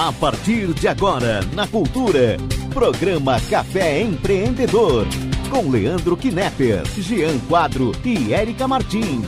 A partir de agora, na Cultura, programa Café Empreendedor. Com Leandro Knepper, Jean Quadro e Érica Martins.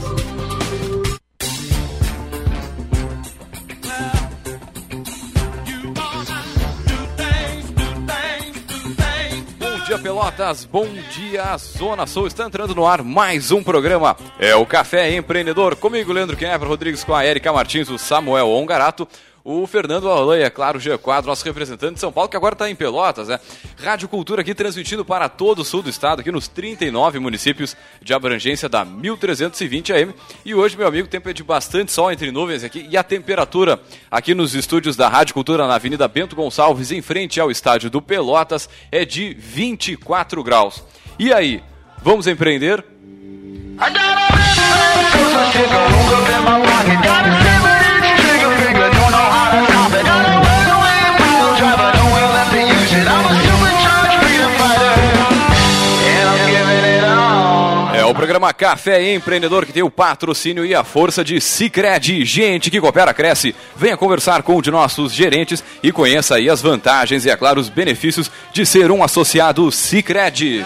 Bom dia, Pelotas. Bom dia, Zona Sul. Está entrando no ar mais um programa. É o Café Empreendedor. Comigo, Leandro Knepper, Rodrigues, com a Érica Martins, o Samuel Ongarato o Fernando Alain, é claro, o G4, nosso representante de São Paulo, que agora está em Pelotas, né? Rádio Cultura aqui transmitindo para todo o sul do estado, aqui nos 39 municípios de abrangência da 1320 AM. E hoje, meu amigo, tempo é de bastante sol entre nuvens aqui e a temperatura aqui nos estúdios da Rádio Cultura na Avenida Bento Gonçalves, em frente ao estádio do Pelotas, é de 24 graus. E aí, vamos empreender? É programa Café Empreendedor que tem o patrocínio e a força de Cicred. Gente que coopera, cresce. Venha conversar com um de nossos gerentes e conheça aí as vantagens e, é claro, os benefícios de ser um associado Cicred.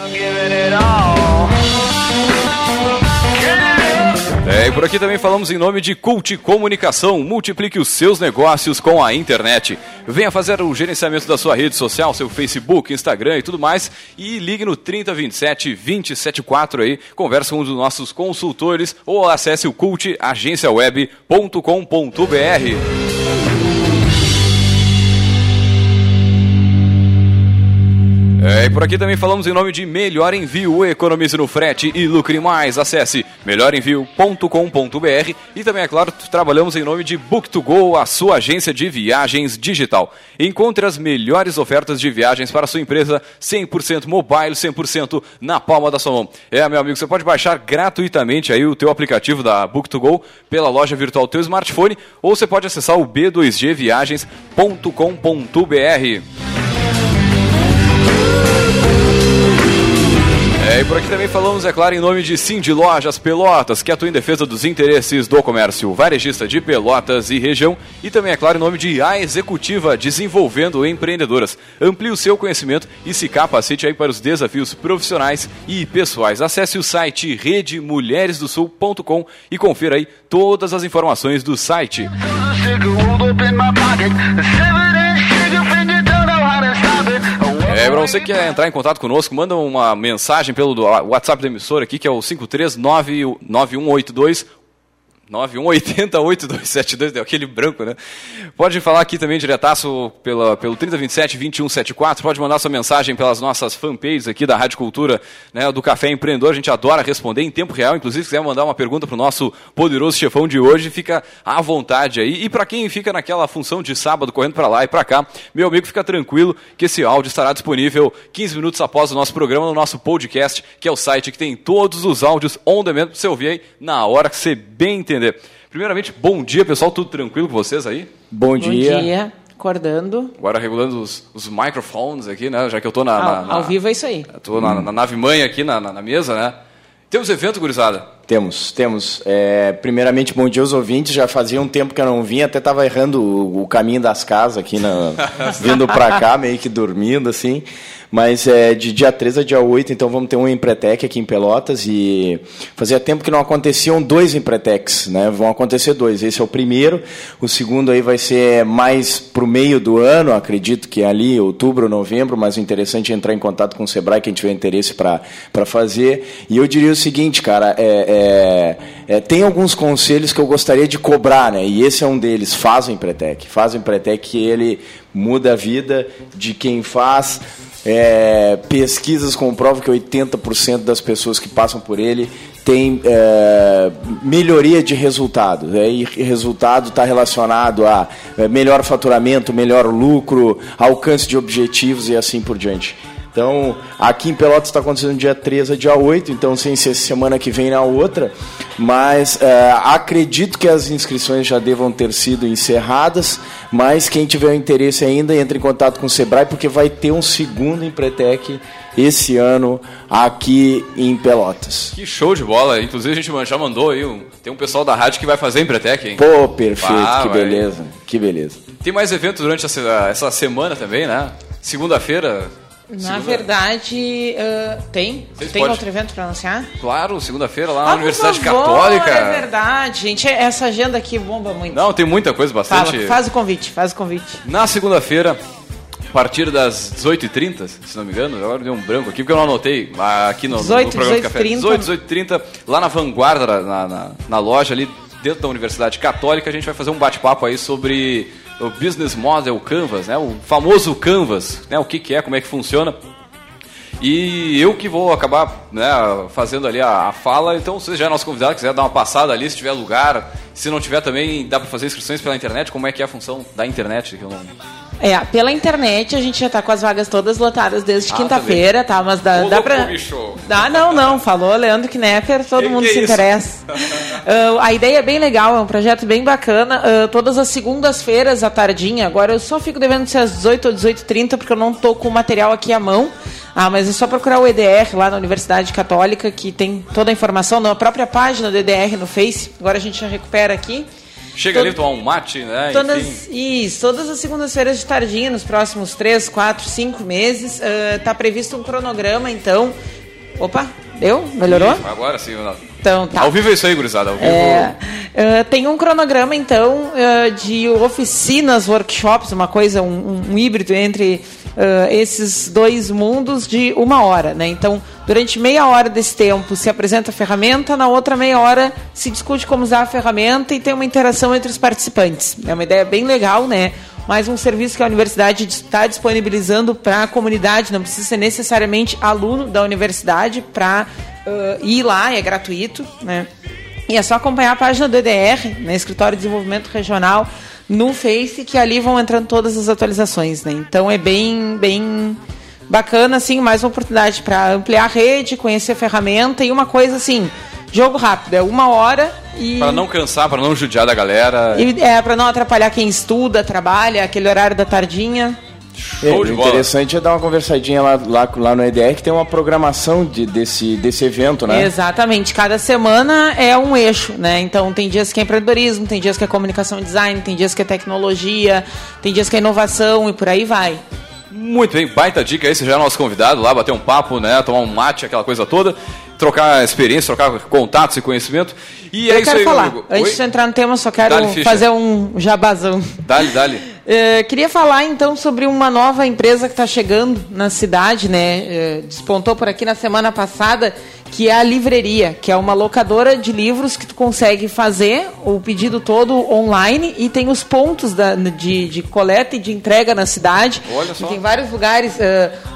É, e por aqui também falamos em nome de Cult Comunicação. Multiplique os seus negócios com a internet. Venha fazer o gerenciamento da sua rede social, seu Facebook, Instagram e tudo mais. E ligue no 3027 274 aí. Converse com um dos nossos consultores ou acesse o cultagenciaweb.com.br. e por aqui também falamos em nome de Melhor Envio, economize no frete e lucre mais. Acesse melhorenvio.com.br e também, é claro, trabalhamos em nome de Book2Go, a sua agência de viagens digital. Encontre as melhores ofertas de viagens para a sua empresa 100% mobile, 100% na palma da sua mão. É, meu amigo, você pode baixar gratuitamente aí o teu aplicativo da Book2Go pela loja virtual do teu smartphone ou você pode acessar o b2gviagens.com.br. É, e por aqui também falamos, é claro, em nome de Cindy Lojas Pelotas, que atua em defesa dos interesses do comércio varejista de Pelotas e região, e também, é claro, em nome de A Executiva, desenvolvendo empreendedoras. Amplie o seu conhecimento e se capacite aí para os desafios profissionais e pessoais. Acesse o site redemulheresdosul.com e confira aí todas as informações do site. É, para você que quer entrar em contato conosco, manda uma mensagem pelo WhatsApp da emissora aqui, que é o 5399182 91808272, deu aquele branco, né? Pode falar aqui também diretaço pela, pelo 3027-2174, pode mandar sua mensagem pelas nossas fanpages aqui da Rádio Cultura, né, do Café Empreendedor, a gente adora responder em tempo real, inclusive se quiser mandar uma pergunta para o nosso poderoso chefão de hoje, fica à vontade aí. E para quem fica naquela função de sábado, correndo para lá e para cá, meu amigo, fica tranquilo que esse áudio estará disponível 15 minutos após o nosso programa no nosso podcast, que é o site que tem todos os áudios on demand para você ouvir aí na hora que você bem entender. Primeiramente, bom dia, pessoal. Tudo tranquilo com vocês aí? Bom dia. Bom dia. Acordando. Agora regulando os, os microfones aqui, né? Já que eu tô na. na, na ao vivo é isso aí. Tô na, na nave mãe aqui na, na, mesa, né? Temos evento, gurizada? Temos, temos. É, primeiramente, bom dia aos ouvintes. Já fazia um tempo que eu não vinha, até estava errando o, o, caminho das casas aqui, na, vindo para cá, meio que dormindo, assim. Mas é de dia 3 a dia 8, então vamos ter um Empretec aqui em Pelotas e fazia tempo que não aconteciam dois Empretecs, né? Vão acontecer dois. Esse é o primeiro, o segundo aí vai ser mais para o meio do ano, acredito que é ali, outubro, novembro, mas o interessante é entrar em contato com o Sebrae, quem tiver interesse para fazer. E eu diria o seguinte, cara, é, é, é, tem alguns conselhos que eu gostaria de cobrar, né? E esse é um deles, faz o Empretec. Faz o Empretec que ele muda a vida de quem faz é, pesquisas comprovam que 80% das pessoas que passam por ele tem é, melhoria de resultado. Né? E resultado está relacionado a é, melhor faturamento, melhor lucro, alcance de objetivos e assim por diante. Então, aqui em Pelotas está acontecendo dia 13 a dia 8, então sem ser semana que vem na outra. Mas é, acredito que as inscrições já devam ter sido encerradas. Mas quem tiver interesse ainda, entre em contato com o Sebrae, porque vai ter um segundo Empretec esse ano aqui em Pelotas. Que show de bola. Inclusive, a gente já mandou aí. Um, tem um pessoal da rádio que vai fazer Empretec, hein? Pô, perfeito. Ah, que vai. beleza. Que beleza. Tem mais eventos durante essa, essa semana também, né? Segunda-feira. Na segunda- verdade, ah, tem. Vocês tem podem- outro evento para anunciar? Claro, segunda-feira lá na Ah, Universidade favor, Católica. É verdade, gente. Essa agenda aqui bomba muito. Não, tem muita coisa, Fala, bastante. faz o convite, faz o convite. Na segunda-feira, a partir das 18h30, se não me engano, agora deu um branco aqui, porque eu não anotei ah, aqui no, 18, no programa do Café. 18h30. 18, 18h30, lá na vanguarda, na, na, na loja ali dentro da Universidade Católica, a gente vai fazer um bate-papo aí sobre o Business Model Canvas, né? O famoso Canvas, né? O que, que é, como é que funciona. E eu que vou acabar né, fazendo ali a, a fala, então se você já é nosso convidado, quiser dar uma passada ali, se tiver lugar, se não tiver também, dá para fazer inscrições pela internet, como é que é a função da internet? Que eu não... É, pela internet a gente já tá com as vagas todas lotadas desde Ah, quinta-feira, tá? Mas dá, dá pra. Dá, não, não. Falou Leandro Knepper, todo Que mundo que é se isso? interessa. Ah, a ideia é bem legal, é um projeto bem bacana. Ah, todas as segundas-feiras à tardinha, agora eu só fico devendo ser às 18 ou 18h30, porque eu não tô com o material aqui à mão. Ah, mas é só procurar o EDR lá na Universidade Católica, que tem toda a informação na própria página do EDR no Face. Agora a gente já recupera aqui. Chega Todo- ali, tomar um mate, né? Enfim. Todas, isso, todas as segundas-feiras de tardinha, nos próximos 3, 4, 5 meses. Está previsto um cronograma, então. Opa, deu? Melhorou? Agora sim. não. Então tá. Ao vivo é isso aí, gurizada. Ao vivo. É, eh, tem um cronograma, então, eh, de oficinas, workshops, uma coisa, um, um híbrido entre eh, esses dois mundos de uma hora. Né? Então, durante meia hora desse tempo se apresenta a ferramenta, na outra meia hora se discute como usar a ferramenta e tem uma interação entre os participantes. É uma ideia bem legal, né? mais um serviço que a universidade está disponibilizando para a comunidade, não precisa ser necessariamente aluno da universidade para ir lá, é gratuito, né? E é só acompanhar a página do EDR, né, Escritório de Desenvolvimento Regional, no Face, que ali vão entrando todas as atualizações, né? Então é bem, bem bacana, assim, mais uma oportunidade para ampliar a rede, conhecer a ferramenta e uma coisa assim, jogo rápido, é uma hora e Para não cansar, para não judiar da galera. e é para não atrapalhar quem estuda, trabalha, aquele horário da tardinha. Show É, de o bola. interessante é dar uma conversadinha lá, lá, lá no EDR, que tem uma programação de, desse, desse evento, né? Exatamente. Cada semana é um eixo, né? Então tem dias que é empreendedorismo, tem dias que é comunicação e design, tem dias que é tecnologia, tem dias que é inovação e por aí vai. Muito bem, baita dica aí, você já é nosso convidado lá, bater um papo, né? Tomar um mate, aquela coisa toda. Trocar experiência, trocar contatos e conhecimento. E é Eu isso quero aí, falar, meu amigo. antes Oi? de entrar no tema, só quero fazer um jabazão. Dale, dale. É, queria falar então sobre uma nova empresa que está chegando na cidade, né? É, despontou por aqui na semana passada, que é a Livreria, que é uma locadora de livros que tu consegue fazer o pedido todo online e tem os pontos da- de, de coleta e de entrega na cidade. Olha só. E tem vários lugares,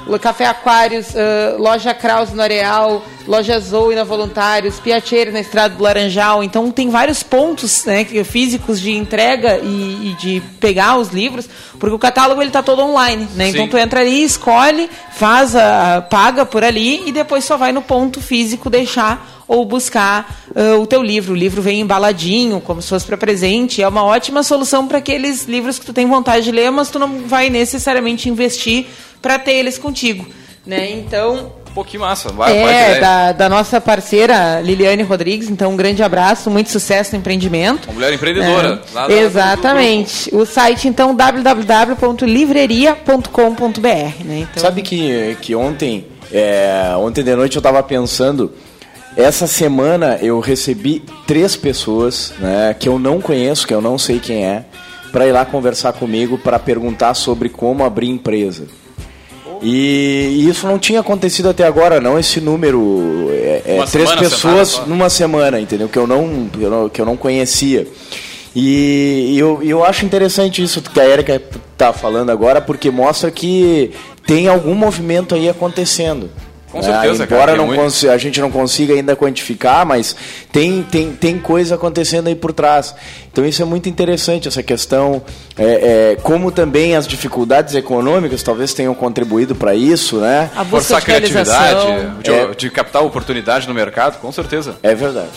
o Café Aquários, é, Loja Kraus no Areal, Loja Zoe na Voluntários, Piacheiro na Estrada do Laranjal. Então tem vários pontos né, físicos de entrega e, e de pegar os livros, porque o catálogo ele tá todo online, né? Então tu entra ali, escolhe, faz a paga por ali e depois só vai no ponto físico deixar ou buscar ah, o teu livro. O livro vem embaladinho, como se fosse para presente. É uma ótima solução para aqueles livros que tu tem vontade de ler, mas tu não vai necessariamente investir para ter eles contigo, né? Então Pô, que massa. Vai, é, da, da nossa parceira Liliane Rodrigues, então um grande abraço, muito sucesso no empreendimento. Uma mulher empreendedora. É, lá da- exatamente. O site, então, www.livreria.com.br. Né? Então, Sabe que, que ontem, é, ontem de noite eu estava pensando, essa semana eu recebi três pessoas né, que eu não conheço, que eu não sei quem é, para ir lá conversar comigo para perguntar sobre como abrir empresa. E, isso não tinha acontecido até agora, não. Esse número é, é três semana, pessoas semana numa semana, entendeu? Que eu não, eu não- que eu não conhecia. E, eu, eu acho interessante isso que a Erika está falando agora, porque mostra que tem algum movimento aí acontecendo. Com certeza, Ah, cara, embora tem não muito. a gente não consiga ainda quantificar, mas tem, tem, tem coisa acontecendo aí por trás. Então isso é muito interessante, essa questão, é, é, como também as dificuldades econômicas talvez tenham contribuído para isso, né? a busca Forçar a criatividade, de, É. de captar oportunidade no mercado, com certeza. É verdade.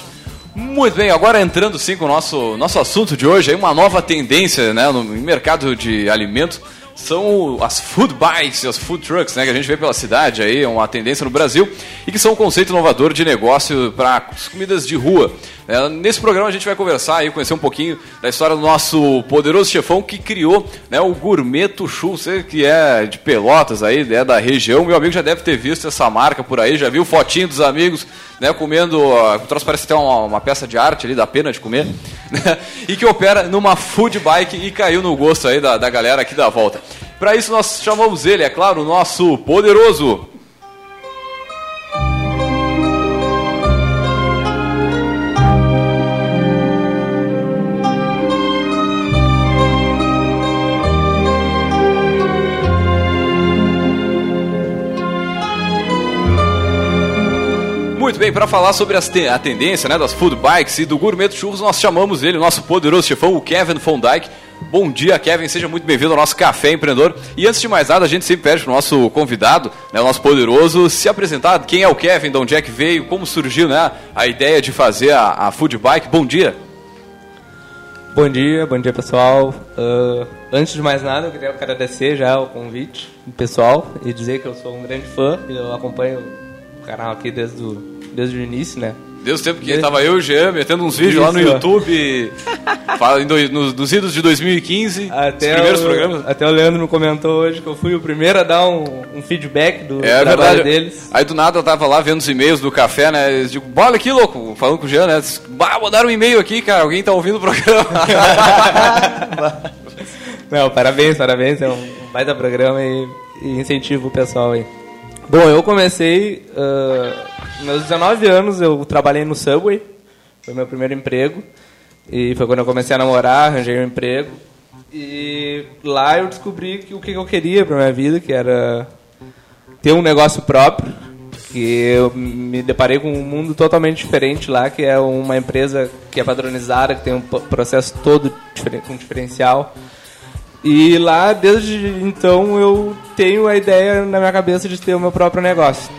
Muito bem, agora entrando sim com o nosso, nosso assunto de hoje, aí uma nova tendência né, no mercado de alimentos são as food bikes, as food trucks, né, que a gente vê pela cidade aí, é uma tendência no Brasil, e que são um conceito inovador de negócio para as comidas de rua. É, nesse programa a gente vai conversar e conhecer um pouquinho da história do nosso poderoso chefão que criou né, o Gourmeto Chu, você que é de Pelotas aí, é da região, meu amigo já deve ter visto essa marca por aí, já viu fotinho dos amigos né, comendo, o troço parece ter uma, uma, peça de arte ali, dá pena de comer, né, e que opera numa food bike e caiu no gosto aí da, da galera aqui da volta. Para isso nós chamamos ele, é claro, o nosso poderoso Muito bem, para falar sobre te a tendência né, das food bikes e do gourmet churros, nós chamamos ele, nosso poderoso chefão, o Kevin von Dyke. Bom dia, Kevin, seja muito bem-vindo ao nosso Café Empreendedor. E antes de mais nada, a gente sempre pede para o nosso convidado, né, o nosso poderoso, se apresentar. Quem é o Kevin, de onde é que veio, como surgiu né, a ideia de fazer a, a food bike. Bom dia. Bom dia, bom dia pessoal. Uh, antes de mais nada, eu queria agradecer já o convite do pessoal e dizer que eu sou um grande fã, eu acompanho o canal aqui desde o desde o início, né? Desde o tempo que desde... tava eu e o Jean metendo uns vídeos Isso, lá no YouTube, nos, nos idos de 2015, até os primeiros o, programas. Até o Leandro me comentou hoje que eu fui o primeiro a dar um, um feedback do é, trabalho verdade. deles. Aí do nada eu tava lá vendo os e-mails do café, né? Eu digo, bola aqui, louco, falando com o Jean, né? Bah, mandaram um e-mail aqui, cara, alguém tá ouvindo o programa. Não, parabéns, parabéns, é um baita programa e, e incentivo o pessoal aí. Bom, eu comecei. Uh, meus 19 anos eu trabalhei no Subway, foi meu primeiro emprego. E foi quando eu comecei a namorar, arranjei um emprego. E lá eu descobri que o que eu queria para minha vida, que era ter um negócio próprio. Que eu me deparei com um mundo totalmente diferente lá, que é uma empresa que é padronizada, que tem um processo todo com diferencial. E lá, desde então, eu tenho a ideia na minha cabeça de ter o meu próprio negócio.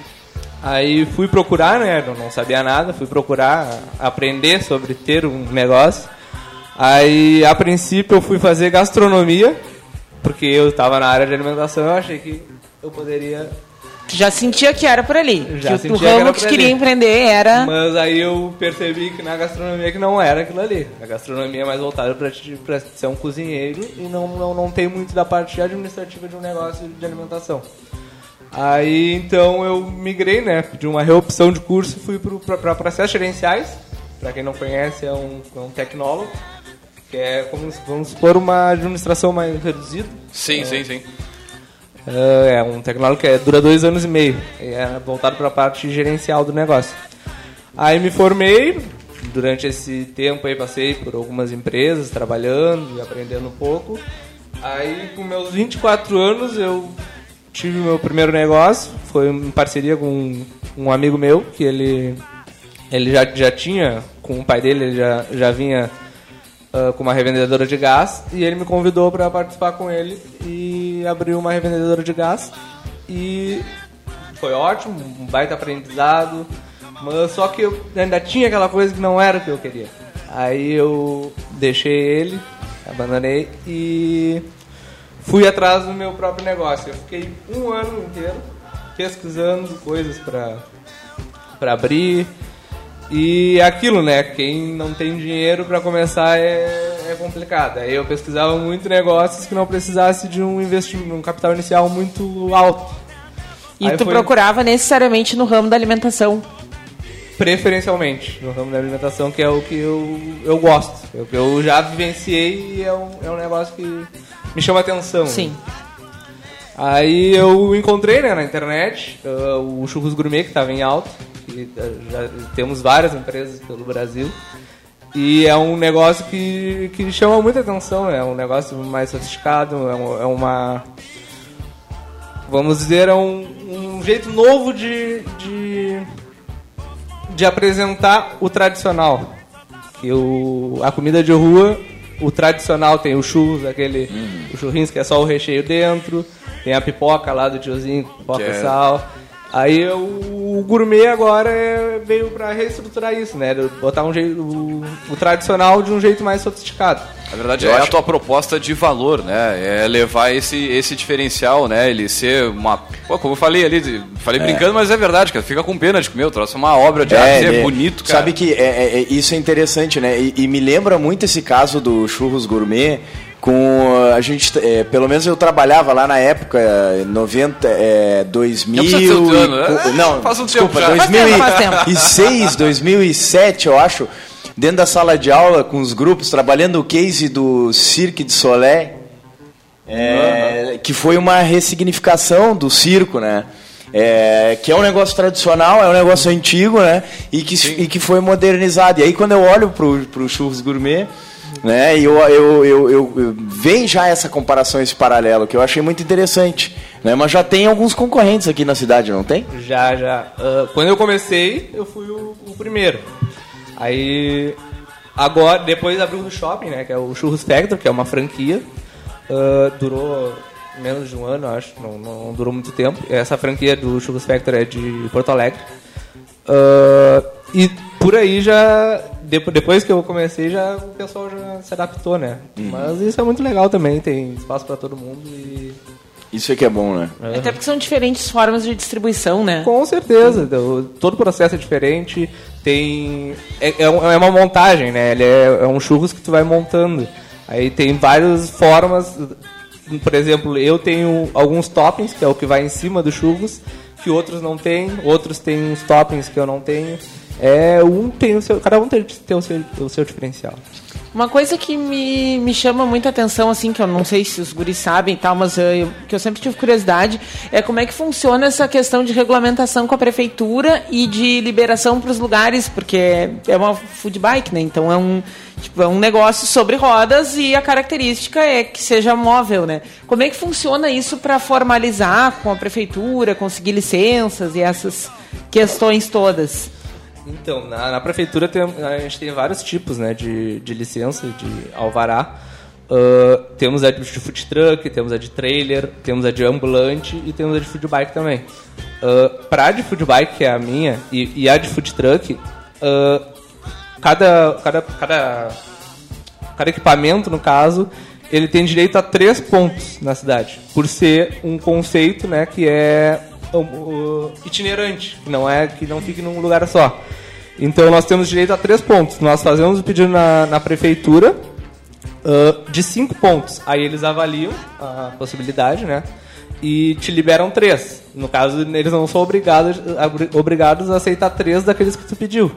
Aí fui procurar, né? Eu não sabia nada, fui procurar aprender sobre ter um negócio. Aí, a princípio, eu fui fazer gastronomia, porque eu estava na área de alimentação, eu achei que eu poderia já sentia que era por ali. Já que o ramo que, que queria empreender era. Mas aí eu percebi que na gastronomia que não era aquilo ali. A gastronomia é mais voltada para ser um cozinheiro e não, não, não tem muito da parte administrativa de um negócio de alimentação. Aí então eu migrei, né? De uma reopção de curso fui para processos gerenciais. Para quem não conhece, é um, é um tecnólogo, que é como vamos supor uma administração mais reduzida. Sim, é, sim, sim. É, é um tecnólogo que é, dura dois anos e meio. É voltado para a parte gerencial do negócio. Aí me formei. Durante esse tempo aí passei por algumas empresas, trabalhando e aprendendo um pouco. Aí com meus 24 anos eu tive meu primeiro negócio. Foi em parceria com um, amigo meu, que ele, ele já, já tinha, com o pai dele, ele já, já vinha uh, com uma revendedora de gás e ele me convidou para participar com ele e abriu uma revendedora de gás e foi ótimo, um baita aprendizado, mas só que eu ainda tinha aquela coisa que não era o que eu queria. Aí eu deixei ele, abandonei e fui atrás do meu próprio negócio. Eu fiquei um ano inteiro pesquisando coisas para para abrir, e aquilo, né? Quem não tem dinheiro para começar é, é, complicado. Aí eu pesquisava muito negócios que não precisasse de um investimento, um capital inicial muito alto. E Aí tu foi... procurava necessariamente no ramo da alimentação? Preferencialmente no ramo da alimentação, que é o que eu, eu gosto. É o que eu já vivenciei e é um, é um negócio que me chama atenção. Sim. Aí eu encontrei né, na internet uh, o Churros Gourmet, que estava em alta já temos várias empresas pelo Brasil. E é um negócio que, que chama muita atenção, é um negócio mais sofisticado, é, um, é uma. Vamos dizer, é um, um jeito novo de, de, de apresentar o tradicional. Que o, a comida de rua, o tradicional tem o churros, aquele uhum. o churrinho que é só o recheio dentro, tem a pipoca lá do tiozinho, pipoca e é sal. Aí o gourmet agora é, veio para reestruturar isso, né? Botar um jeito, o, o, tradicional de um jeito mais sofisticado. Na verdade, eu é acho... a tua proposta de valor, né? É levar esse, esse diferencial, né? Ele ser uma. Pô, como eu falei ali, falei é. brincando, mas é verdade, cara. Fica com pena de comer. Eu trouxe uma obra de é, arte, é, é bonito, cara. Sabe que é, é, isso é interessante, né? E, e me lembra muito esse caso do churros gourmet com a gente é, pelo menos eu trabalhava lá na época 90 é, 2000 não, ano, né? não faz um desculpa tempo 2006 2007 eu acho dentro da sala de aula com os grupos trabalhando o case do Cirque de Soleil é, uhum. que foi uma ressignificação do circo né é, que é um negócio tradicional, é um negócio antigo, né? E que, e que foi modernizado. E aí quando eu olho pro, pro churros gourmet, né? E eu, eu, eu, eu, vem já essa comparação, esse paralelo, que eu achei muito interessante. Né? Mas já tem alguns concorrentes aqui na cidade, não tem? Já, já. Uh, quando eu comecei, eu fui o, o, primeiro. Aí, agora, depois abriu o shopping, né? Que é o Churros Factor, que é uma franquia. Uh, durou menos de um ano, acho. Não, não, durou muito tempo. Essa franquia do Churros Factor é de Porto Alegre. Uh, e por aí já. Depois que eu comecei, já o pessoal já se adaptou, né? Uhum. Mas isso é muito legal também, tem espaço para todo mundo e. Isso é que é bom, né? É. Até porque são diferentes formas de distribuição, né? Com certeza. Todo o processo é diferente. Tem. É, é, é uma montagem, né? Ele é, é um churros que tu vai montando. Aí tem várias formas. Por exemplo, eu tenho alguns toppings, que é o que vai em cima do churros, que outros não têm. Outros têm uns toppings que eu não tenho. É, um tem o seu, cada um tem, tem o, seu, o seu diferencial. Uma coisa que me, me chama muita atenção, assim, que eu não sei se os guris sabem e tal, mas eh, eu, que eu sempre tive curiosidade, é como é que funciona essa questão de regulamentação com a prefeitura e de liberação para os lugares, porque é uma food bike, né? Então é um, tipo, é um negócio sobre rodas e a característica é que seja móvel, né? Como é que funciona isso para formalizar com a prefeitura, conseguir licenças e essas questões todas? Então, na, na, prefeitura tem, a gente tem vários tipos né, de, de licença, de alvará. Uh, temos a de food truck, temos a de trailer, temos a de ambulante e temos a de food bike também. Uh, para a de food bike, que é a minha, e, e a de food truck, uh, cada, cada, cada, cada equipamento, no caso, ele tem direito a três pontos na cidade, por ser um conceito né, que é itinerante, que não é que não fique num lugar só. Então nós temos direito a três pontos. Nós fazemos o pedido na, na prefeitura uh, de cinco pontos. Aí eles avaliam a possibilidade, né? E te liberam três. No caso, eles não são obrigados, obrigados a aceitar três daqueles que tu pediu.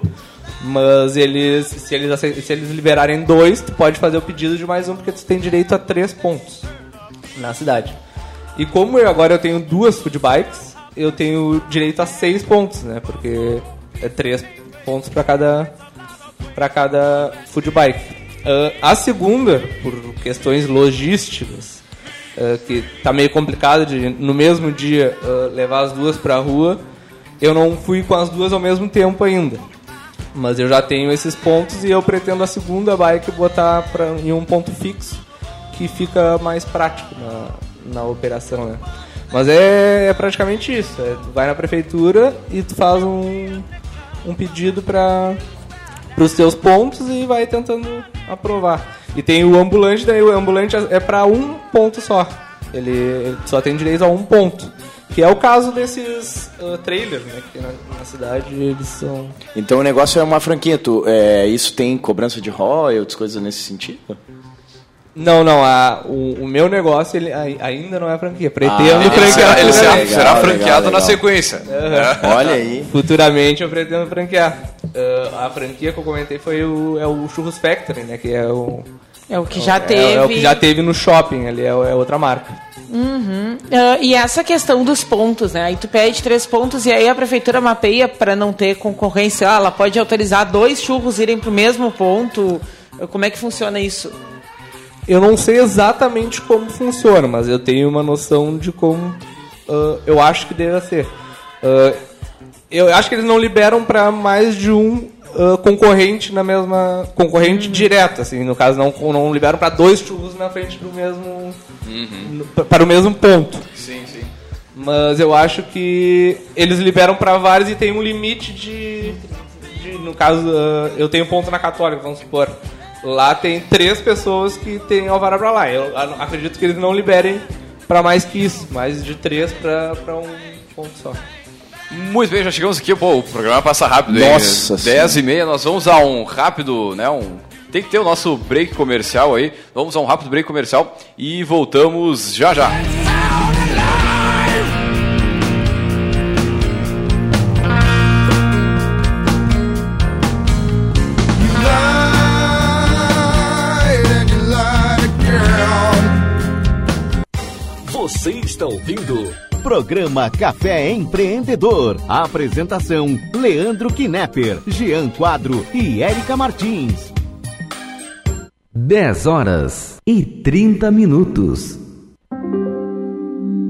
Mas eles, se eles, se eles liberarem dois, tu pode fazer o pedido de mais um, porque tu tem direito a três pontos na cidade. E como eu agora eu tenho duas food bikes, eu tenho direito a seis pontos, né? Porque é três pontos para cada para cada food bike. Uh, a segunda, por questões logísticas, uh, que tá meio complicado de no mesmo dia uh, levar as duas para a rua, eu não fui com as duas ao mesmo tempo ainda. Mas eu já tenho esses pontos e eu pretendo a segunda bike botar pra, em um ponto fixo que fica mais prático na, na operação, né? Mas é, é praticamente isso. É, tu vai na prefeitura e tu faz um, um pedido para os teus pontos e vai tentando aprovar. E tem o ambulante, daí o ambulante é para um ponto só. Ele, ele, só tem direito a um ponto. Que é o caso desses uh, trailers, né? Que na, na, cidade eles são. Então o negócio é uma franquia. Tu, é, isso tem cobrança de royalties, coisas nesse sentido? Não, não. A, o, o, meu negócio ele ainda não é franquia. Pretendo ah, franquear. Ele será, legal, será franqueado legal, na sequência. Uhum. Olha aí. Futuramente eu pretendo franquear. Uh, a franquia que eu comentei foi o, é o Churros Factory, né? Que é o. É o que já é, teve. É, o que já teve no shopping, ali é, é outra marca. Uhum. Uh, e essa questão dos pontos, né? Aí tu pede três pontos e aí a prefeitura mapeia para não ter concorrência. Ah, ela pode autorizar dois churros irem para o mesmo ponto. Como é que funciona isso? Eu não sei exatamente como funciona, mas eu tenho uma noção de como uh, eu acho que deve ser. Uh, eu acho que eles não liberam para mais de um uh, concorrente na mesma concorrente uhum. direto, assim, no caso não não liberam para dois churros na frente do mesmo uhum. para o mesmo ponto. Sim, sim. Mas eu acho que eles liberam para vários e tem um limite de, de no caso, eu tenho ponto na Católica, vamos supor. Lá tem três pessoas que têm alvará para lá. Eu acredito que eles não liberem para mais que isso, mais de três para um ponto só. Muito bem, já chegamos aqui. Pô, o programa passa rápido. Nossa hein? 10 e meia, nós vamos a um rápido, né? Um, tem que ter o nosso break comercial aí. Vamos a um rápido break comercial e voltamos já já. Está ouvindo Programa Café Empreendedor. A apresentação: Leandro Knepper, Jean Quadro e Érica Martins. 10 horas e 30 minutos.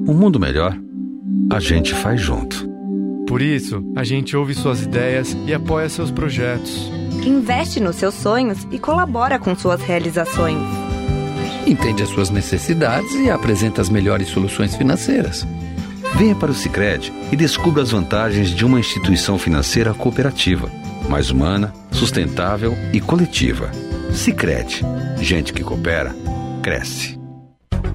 Um mundo melhor, a gente faz junto. Por isso, a gente ouve suas ideias e apoia seus projetos. Investe nos seus sonhos e colabora com suas realizações. Entende as suas necessidades e apresenta as melhores soluções financeiras. Venha para o Sicredi e descubra as vantagens de uma instituição financeira cooperativa, mais humana, sustentável e coletiva. Sicredi, gente que coopera, cresce.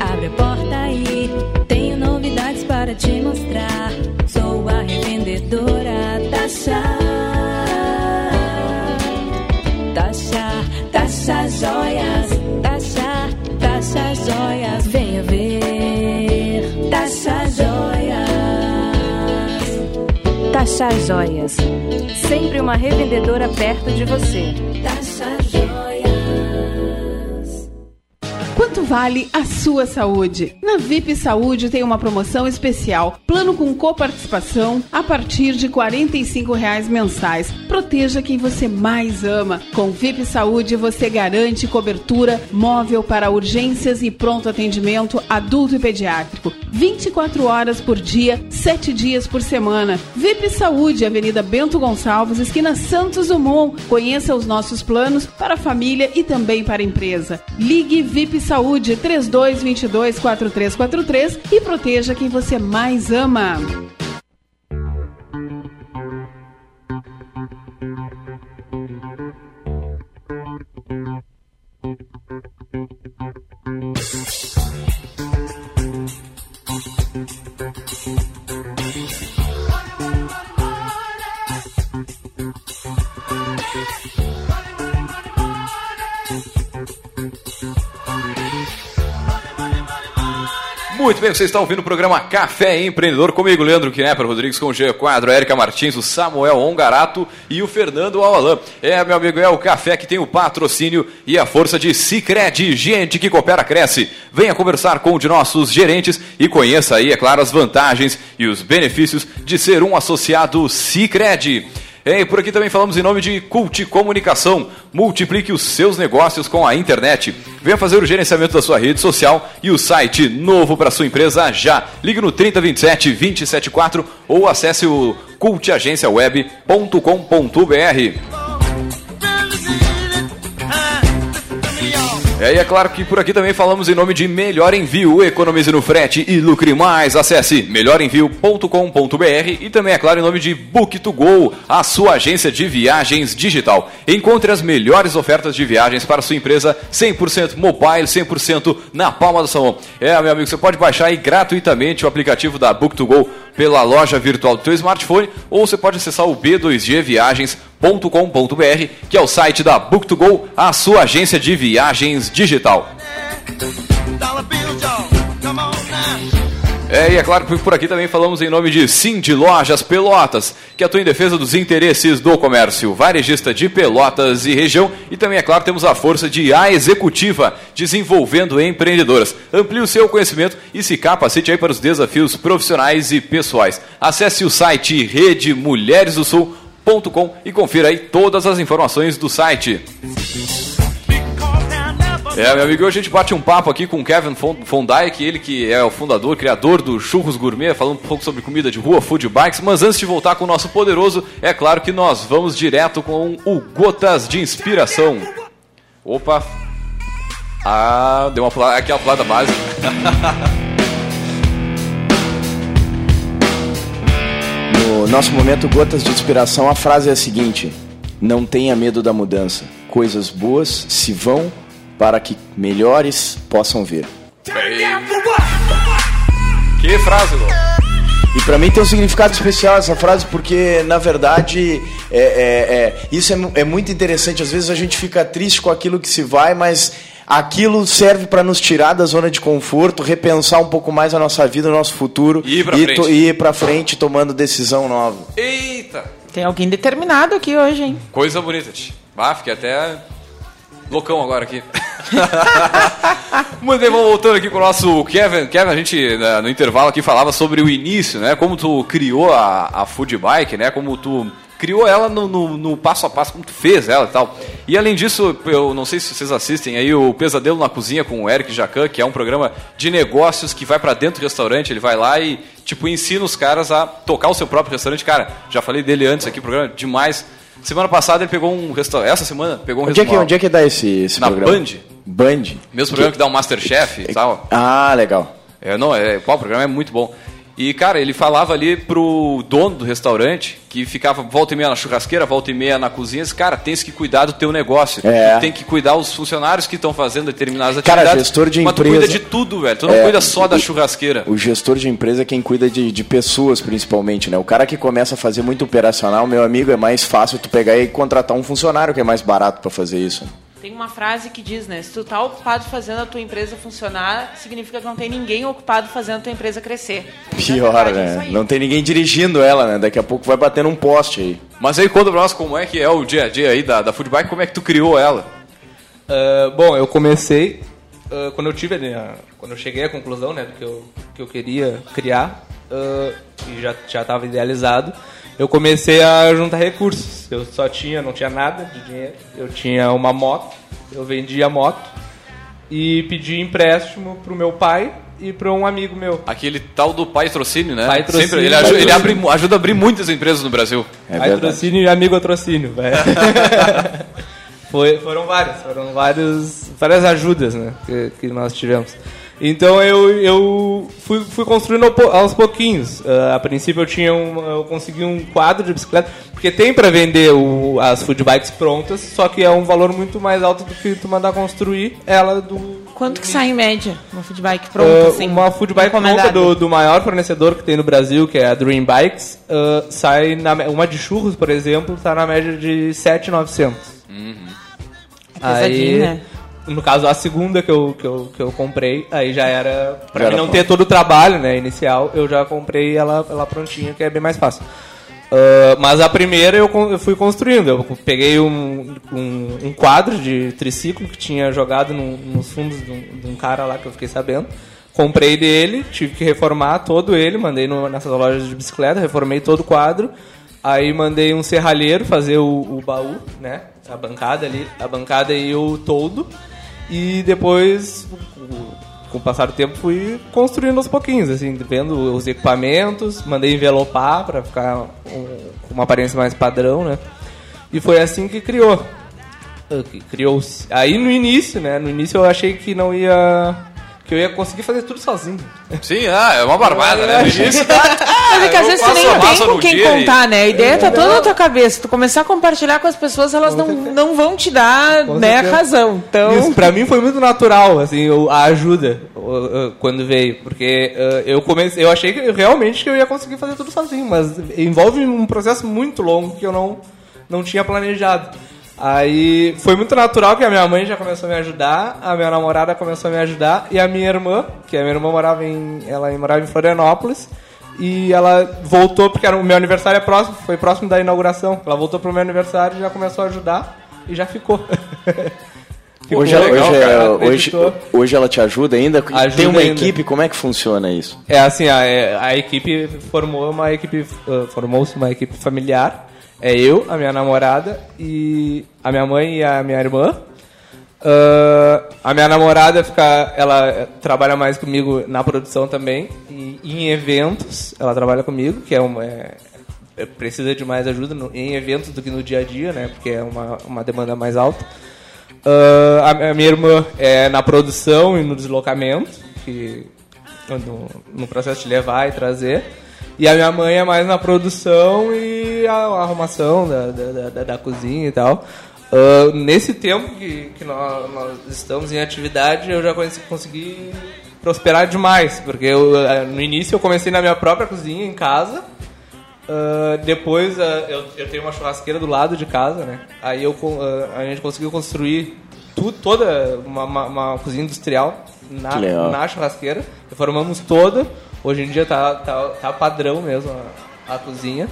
Abre a porta aí, tenho novidades para te mostrar. Sou a revendedora Tasha. Tasha, Tasha Joias. Tasha, Tasha Joias. Venha ver. Tasha Joias. Taxa Joias. Sempre uma revendedora perto de você. Tasha Quanto vale a sua saúde? Na VIP Saúde tem uma promoção especial. Plano com coparticipação a partir de 45 reais mensais. Proteja quem você mais ama. Com VIP Saúde você garante cobertura móvel para urgências e pronto atendimento adulto e pediátrico. 24 horas por dia, 7 dias por semana. VIP Saúde, Avenida Bento Gonçalves, esquina Santos Dumont. Conheça os nossos planos para família e também para a empresa. Ligue VIP Saúde 3222 4343 e proteja quem você mais ama. Muito bem, vocês estão ouvindo o programa Café Empreendedor comigo, Leandro Knepper, Rodrigues com G Quadro, a Erika Martins, o Samuel Ongarato e o Fernando Alalan. É, meu amigo, é o café que tem o patrocínio e a força de Cicred, gente que coopera, cresce. Venha conversar com um de nossos gerentes e conheça aí, é claro, as vantagens e os benefícios de ser um associado Cicred. E por aqui também falamos em nome de Cult Comunicação. Multiplique os seus negócios com a internet. Venha fazer o gerenciamento da sua rede social e o site novo para sua empresa já. Ligue no 3027 274 ou acesse o cultagenciaweb.com.br. É, e é claro que por aqui também falamos em nome de Melhor Envio. Economize no frete e lucre mais. Acesse melhorenvio.com.br e também, é claro, em nome de Book2Go, a sua agência de viagens digital. Encontre as melhores ofertas de viagens para sua empresa 100% mobile, 100% na palma sua mão. É, meu amigo, você pode baixar aí gratuitamente o aplicativo da Book2Go pela loja virtual do seu smartphone ou você pode acessar o b2gviagens.com.br, que é o site da Book2Go, a sua agência de viagens digital. É, e é claro que por aqui também falamos em nome de de Lojas Pelotas, que atua em defesa dos interesses do comércio varejista de Pelotas e região. E também, é claro, temos a força de A Executiva, desenvolvendo empreendedoras. Amplie o seu conhecimento e se capacite aí para os desafios profissionais e pessoais. Acesse o site redemulheresdosul.com e confira aí todas as informações do site. É, meu amigo, hoje a gente bate um papo aqui com o Kevin Fondayek, ele que é o fundador, criador do Churros Gourmet, falando um pouco sobre comida de rua, food bikes, mas antes de voltar com o nosso poderoso, é claro que nós vamos direto com o Gotas de Inspiração. Opa! Ah, deu uma pulada, aqui é a pulada básica. No nosso momento Gotas de Inspiração, a frase é a seguinte: Não tenha medo da mudança. Coisas boas se vão para que melhores possam ver. Que frase, Lô. E para mim tem um significado especial essa frase, porque na verdade é, é, é, isso é, é, muito interessante. Às vezes a gente fica triste com aquilo que se vai, mas aquilo serve para nos tirar da zona de conforto, repensar um pouco mais a nossa vida, o nosso futuro e ir para frente. frente tomando decisão nova. Eita! Tem alguém determinado aqui hoje, hein? Coisa bonita, tch. Ah, fiquei até loucão agora aqui. Bem, vamos voltando aqui com o nosso Kevin. Kevin, a gente né, no intervalo aqui falava sobre o início, né? Como tu criou a, a Food Bike, né? Como tu criou ela no, no, no, passo a passo, como tu fez ela e tal. E além disso, eu não sei se vocês assistem aí o Pesadelo na Cozinha com o Eric Jacan, que é um programa de negócios que vai para dentro do restaurante, ele vai lá e tipo ensina os caras a tocar o seu próprio restaurante. Cara, já falei dele antes aqui, programa demais. Semana passada ele pegou um restaurante. Essa semana pegou um onde restaurante. É que, onde é que dá esse, esse Na programa? Band. Band. Mesmo programa que, dá um Masterchef e tal. Ah, legal. É, não, é, o programa é muito bom. E, cara, ele falava ali pro dono do restaurante, que ficava volta e meia na churrasqueira, volta e meia na cozinha, disse, cara, tens que cuidar do teu negócio. É. Tu tem que cuidar os funcionários que estão fazendo determinadas Cara, atividades. gestor de mas tu empresa- cuida de tudo, velho. Tu não É, cuida só da churrasqueira. O gestor de empresa é quem cuida de, de pessoas, principalmente, né? O cara que começa a fazer muito operacional, meu amigo, é mais fácil tu pegar e contratar um funcionário que é mais barato para fazer isso. Tem uma frase que diz, né? Se tu tá ocupado fazendo a tua empresa funcionar, significa que não tem ninguém ocupado fazendo a tua empresa crescer. Pior, verdade, é isso né? aí. Não tem ninguém dirigindo ela, né? Daqui a pouco vai bater num poste aí. Mas aí conta pra nós como é que é o dia a dia aí da, da Food Bike, como é que tu criou ela? Ah, bom, eu comecei ah, quando eu tive, né, quando eu cheguei à conclusão, né, do que eu, que eu queria criar ah, e já já estava idealizado. Eu comecei a juntar recursos. Eu só tinha, não tinha nada de dinheiro. Eu tinha uma moto, eu vendia a moto e pedi empréstimo pro meu pai e para um amigo meu. Aquele tal do patrocínio, né? Patrocínio. Sempre, ele, aju- ele abre- ajuda a abrir muitas empresas no Brasil. É Patrocínio e amigo patrocínio. vai. Foi, foram vários, foram vários, várias ajudas né, que, que nós tivemos. Então eu, eu fui, fui construindo aos pouquinhos. Ah, a princípio eu tinha um, eu consegui um quadro de bicicleta, porque tem para vender o- as food bikes prontas, só que é um valor muito mais alto do que tu mandar construir ela do Quanto que sai em média uma food bike pronta, Uh, assim? uma food bike pronta do, do maior fornecedor que tem no Brasil, que é a Dream Bikes, uh, sai na, uma de churros, por exemplo, tá na média de 7,900. Pesadinho, né? No caso, a segunda que eu, que eu, que eu comprei, aí já era. Pra Já mim era não ter todo o trabalho né, inicial, eu já comprei ela, ela prontinha, que é bem mais fácil. Uh, mas a primeira eu, con- eu fui construindo. Eu peguei um, um, um quadro de triciclo que tinha jogado no- nos fundos de um, de um cara lá que eu fiquei sabendo. Comprei dele, tive que reformar todo ele, mandei no- nessas lojas de bicicleta, reformei todo o quadro. Aí mandei um serralheiro fazer o, o baú, né? A bancada ali, a bancada e o toldo. E depois, com o passar do tempo, fui construindo aos pouquinhos, assim, vendo os equipamentos, mandei envelopar para ficar com uma aparência mais padrão, né? E foi assim que criou. Que Criou-se. Aí no início, né? No início eu achei que não ia. Que eu ia conseguir fazer tudo sozinho. Sim, ah, é uma barbada, né? Início, Mas é que às vezes faço nem a tem com quem dia e- contar, né? A ideia tá toda na tua cabeça. Tu começar a compartilhar com as pessoas, elas não, não vão te dar Com né, certeza. razão. Então, Isso, pra mim foi muito natural, assim, a ajuda quando veio. Porque uh, eu comecei, eu achei que realmente que eu ia conseguir fazer tudo sozinho, mas envolve um processo muito longo que eu não, não tinha planejado. Aí foi muito natural que a minha mãe já começou a me ajudar, a minha namorada começou a me ajudar e a minha irmã, que a minha irmã morava em, ela morava em Florianópolis e ela voltou porque era o meu aniversário é próximo, foi próximo da inauguração. Ela voltou pro meu aniversário, já começou a ajudar e já ficou. Ficou Hoje, legal, hoje, cara, hoje, hoje ela te ajuda ainda? Ajuda Tem uma ainda. equipe, como é que funciona isso? É assim, a, a equipe formou uma equipe, uh, formou-se uma equipe familiar. É eu, a minha namorada e a minha mãe e a minha irmã. Uh, a minha namorada fica, ela trabalha mais comigo na produção também e em eventos. Ela trabalha comigo, que é uma é- é- precisa de mais ajuda no- em eventos do que no dia a dia, né? Porque é uma, uma demanda mais alta. Uh, a, a minha irmã é na produção e no deslocamento, que no, no processo de levar e trazer. E a minha mãe é mais na produção e a, a arrumação da, da, da- da cozinha e tal. Uh, nesse tempo que, que nós, nós estamos em atividade, eu já consegui prosperar demais, porque eu, uh, no início eu comecei na minha própria cozinha, em casa. Uh, depois uh, eu, eu tenho uma churrasqueira do lado de casa, né? Aí eu, uh, a gente conseguiu construir tudo, toda uma, uma- uma cozinha industrial na, na churrasqueira. Reformamos toda. Hoje em dia tá, tá, tá padrão mesmo a, a cozinha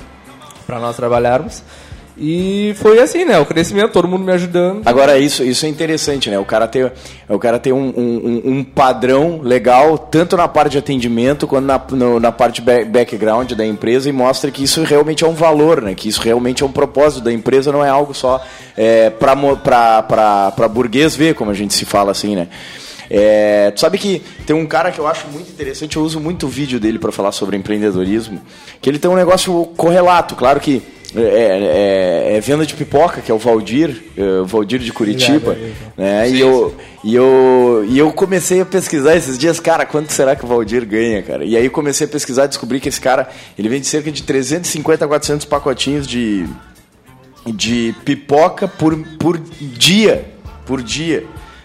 para nós trabalharmos. E foi assim, né? O crescimento, todo mundo me ajudando. Agora, isso, isso é interessante, né? O cara ter, o cara ter um, um, um- padrão legal, tanto na parte de atendimento quanto na, no- na parte background da empresa, e mostra que isso realmente é um valor, né? Que isso realmente é um propósito da empresa, não é algo só é, para burguês ver, como a gente se fala assim, né? É, tu sabe que tem um cara que eu acho muito interessante, eu uso muito o vídeo dele para falar sobre empreendedorismo, que ele tem um negócio correlato, claro que é, é- é venda de pipoca, que é o Valdir, é, o Valdir de Curitiba, né? E eu, e, eu, e eu comecei a pesquisar esses dias, cara, quanto será que o Valdir ganha, cara? E aí eu comecei a pesquisar e descobri que esse cara, ele vende cerca de 350 a 400 pacotinhos de, de pipoca por, por dia, por dia,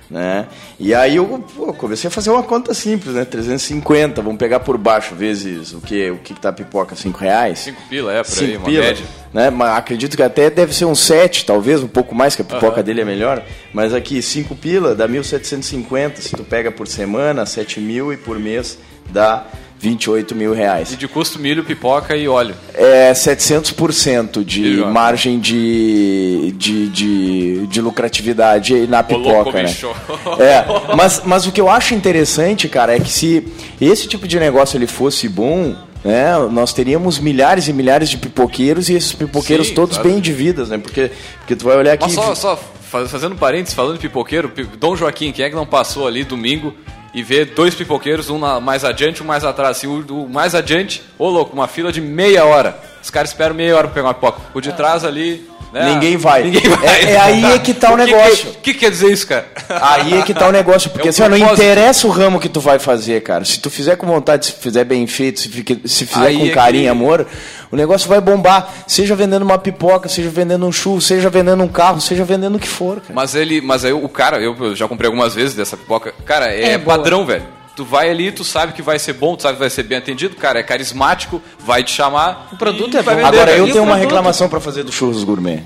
né? E aí eu pô, comecei a fazer uma conta simples, né? 350, vamos pegar por baixo vezes o que o que que tá a pipoca, 5 reais? 5 pila, é, por aí, Cinco uma pila, média. Né? Mas acredito que até deve ser um 7, talvez, um pouco mais, que a pipoca Aham. dele é melhor. Mas aqui, 5 pila dá 1.750. Se tu pega por semana, 7 mil e por mês dá 28 mil reais. E de custo milho, pipoca e óleo. É 700% de margem de, de, de, de lucratividade na pipoca, né? bicho. É, mas, mas o que eu acho interessante, cara, é que se esse tipo de negócio ele fosse bom, né, nós teríamos milhares e milhares de pipoqueiros e esses pipoqueiros Sim, todos claro. bem de vidas, né? Porque, porque tu vai olhar aqui... Mas só, só faz- fazendo parênteses, falando de pipoqueiro, Pi- Dom Joaquim, quem é que não passou ali domingo e vê dois pipoqueiros, um mais adiante, um mais atrás? Assim, o, o mais adiante, ô louco, uma fila de meia hora. Os caras esperam meia hora pra pegar uma pipoca. O de trás ali. Né? Ninguém vai. Ninguém vai. É- é aí é que tá o negócio. O que, que quer dizer isso, cara? Aí é que tá o negócio, porque É um assim, não interessa o ramo que tu vai fazer, cara. Se tu fizer com vontade, se fizer bem feito, se, fizer Aí com é carinho e que- amor, o negócio vai bombar. Seja vendendo uma pipoca, seja vendendo um churro, seja vendendo um carro, seja vendendo o que for, cara. Mas ele, mas aí o cara, eu, já comprei algumas vezes dessa pipoca. Cara, é, É boa. padrão, velho. Tu vai ali, tu sabe que vai ser bom, tu sabe que vai ser bem atendido, cara, é carismático, vai te chamar. O produto e é bom. vender, Agora, eu tenho uma produto? reclamação pra fazer do churros gourmet.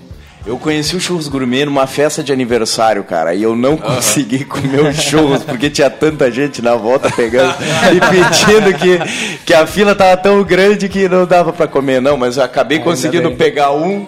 Eu conheci o churros gourmet numa festa de aniversário, cara, e eu não consegui comer os churros porque tinha tanta gente na volta pegando e pedindo que, que a fila tava tão grande que não dava pra comer, não. Mas eu acabei conseguindo bem. pegar um.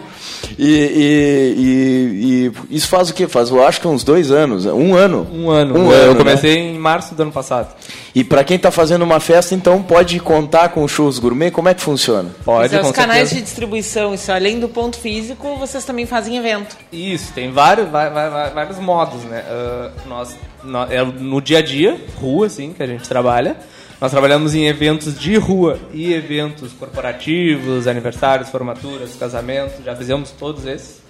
E, e- e- e isso faz o quê? Faz, eu acho que uns dois anos, um ano. Um ano. Um eu ano, comecei em março do ano passado. E pra quem tá fazendo uma festa, então pode contar com o churros gourmet. Como é que funciona? Pode, Mas é, com os canais certeza. de distribuição, isso além do ponto físico, vocês também fazem evento. Isso, tem vários, vai- vai- vai- vários modos, né? Ah, nós, nó- é no dia a dia, rua, assim, que a gente trabalha. Nós trabalhamos em eventos de rua e eventos corporativos, aniversários, formaturas, casamentos, já fizemos todos esses.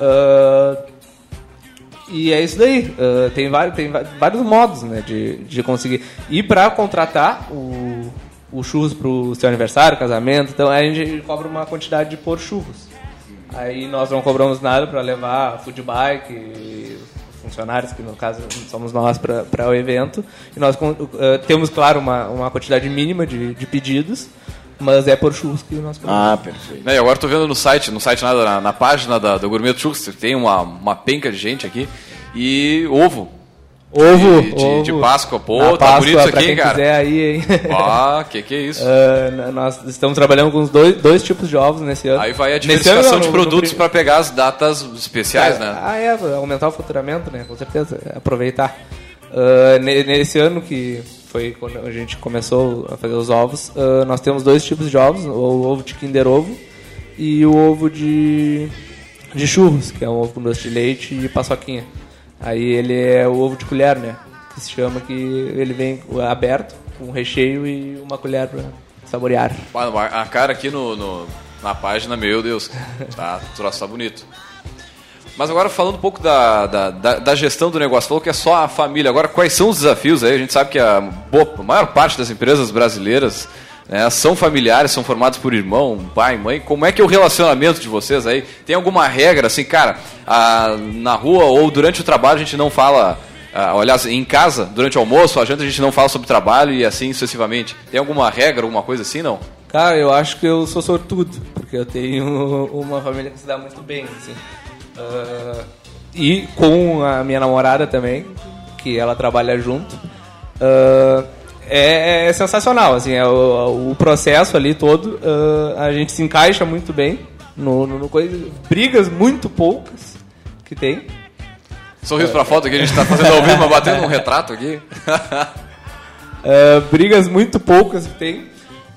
Ah, e é isso daí. Ah, tem, vários, tem vários modos né, de, de conseguir. E para contratar o, o churros para o seu aniversário, casamento, então a gente cobra uma quantidade por churros. Aí nós não cobramos nada para levar food bike, funcionários, que no caso somos nós, para o evento. E nós eh, temos, claro, uma, uma quantidade mínima de, de pedidos. Mas é por churros que nós Ah, perfeito. Né, e agora tô vendo no site, no site nada, na, na página da, do Gourmet Churros, tem uma, uma penca de gente aqui. E ovo. Ovo, De, de, ovo. de Páscoa. Pô, tá Páscoa, bonito isso aqui, quem cara. quiser aí, hein? Ah, que que é isso? N- nós estamos trabalhando com os dois, dois tipos de ovos nesse ano. Aí vai a diversificação ano, de no produtos pra pegar as datas especiais, É, né? Ah, é, aumentar o faturamento, né? Com certeza, aproveitar. Ah, ne- nesse ano que foi quando a gente começou a fazer os ovos, ah, nós temos dois tipos de ovos, o ovo de Kinder Ovo e o ovo de, de churros, que é um ovo com doce de leite e paçoquinha. Aí ele é o ovo de colher, né? Que se chama que ele vem aberto, com recheio e uma colher pra saborear. A cara aqui no, no- na página, meu Deus, tá, troço tá bonito. Mas agora falando um pouco da, da, da- da gestão do negócio, falou que é só a família. Agora, quais são os desafios aí? A gente sabe que a, boa, a maior parte das empresas brasileiras né, são familiares, são formados por irmão, pai, mãe. Como é que é o relacionamento de vocês aí? Tem alguma regra, assim, cara, a- na rua ou durante o trabalho a gente não fala... Ah, aliás, em casa, durante o almoço, a janta, a gente não fala sobre trabalho e assim sucessivamente. Tem alguma regra, alguma coisa assim, não? Cara, eu acho que eu sou sortudo, porque eu tenho uma família que se dá muito bem, assim. Ah, e com a minha namorada também, que ela trabalha junto. Ah, é, é sensacional, assim, é o, o processo ali todo, ah, a gente se encaixa muito bem no, no, no coisa, brigas muito poucas que tem. Sorriso pra foto que a gente tá fazendo ao vivo, mas batendo um retrato aqui. Uh, brigas muito poucas que tem.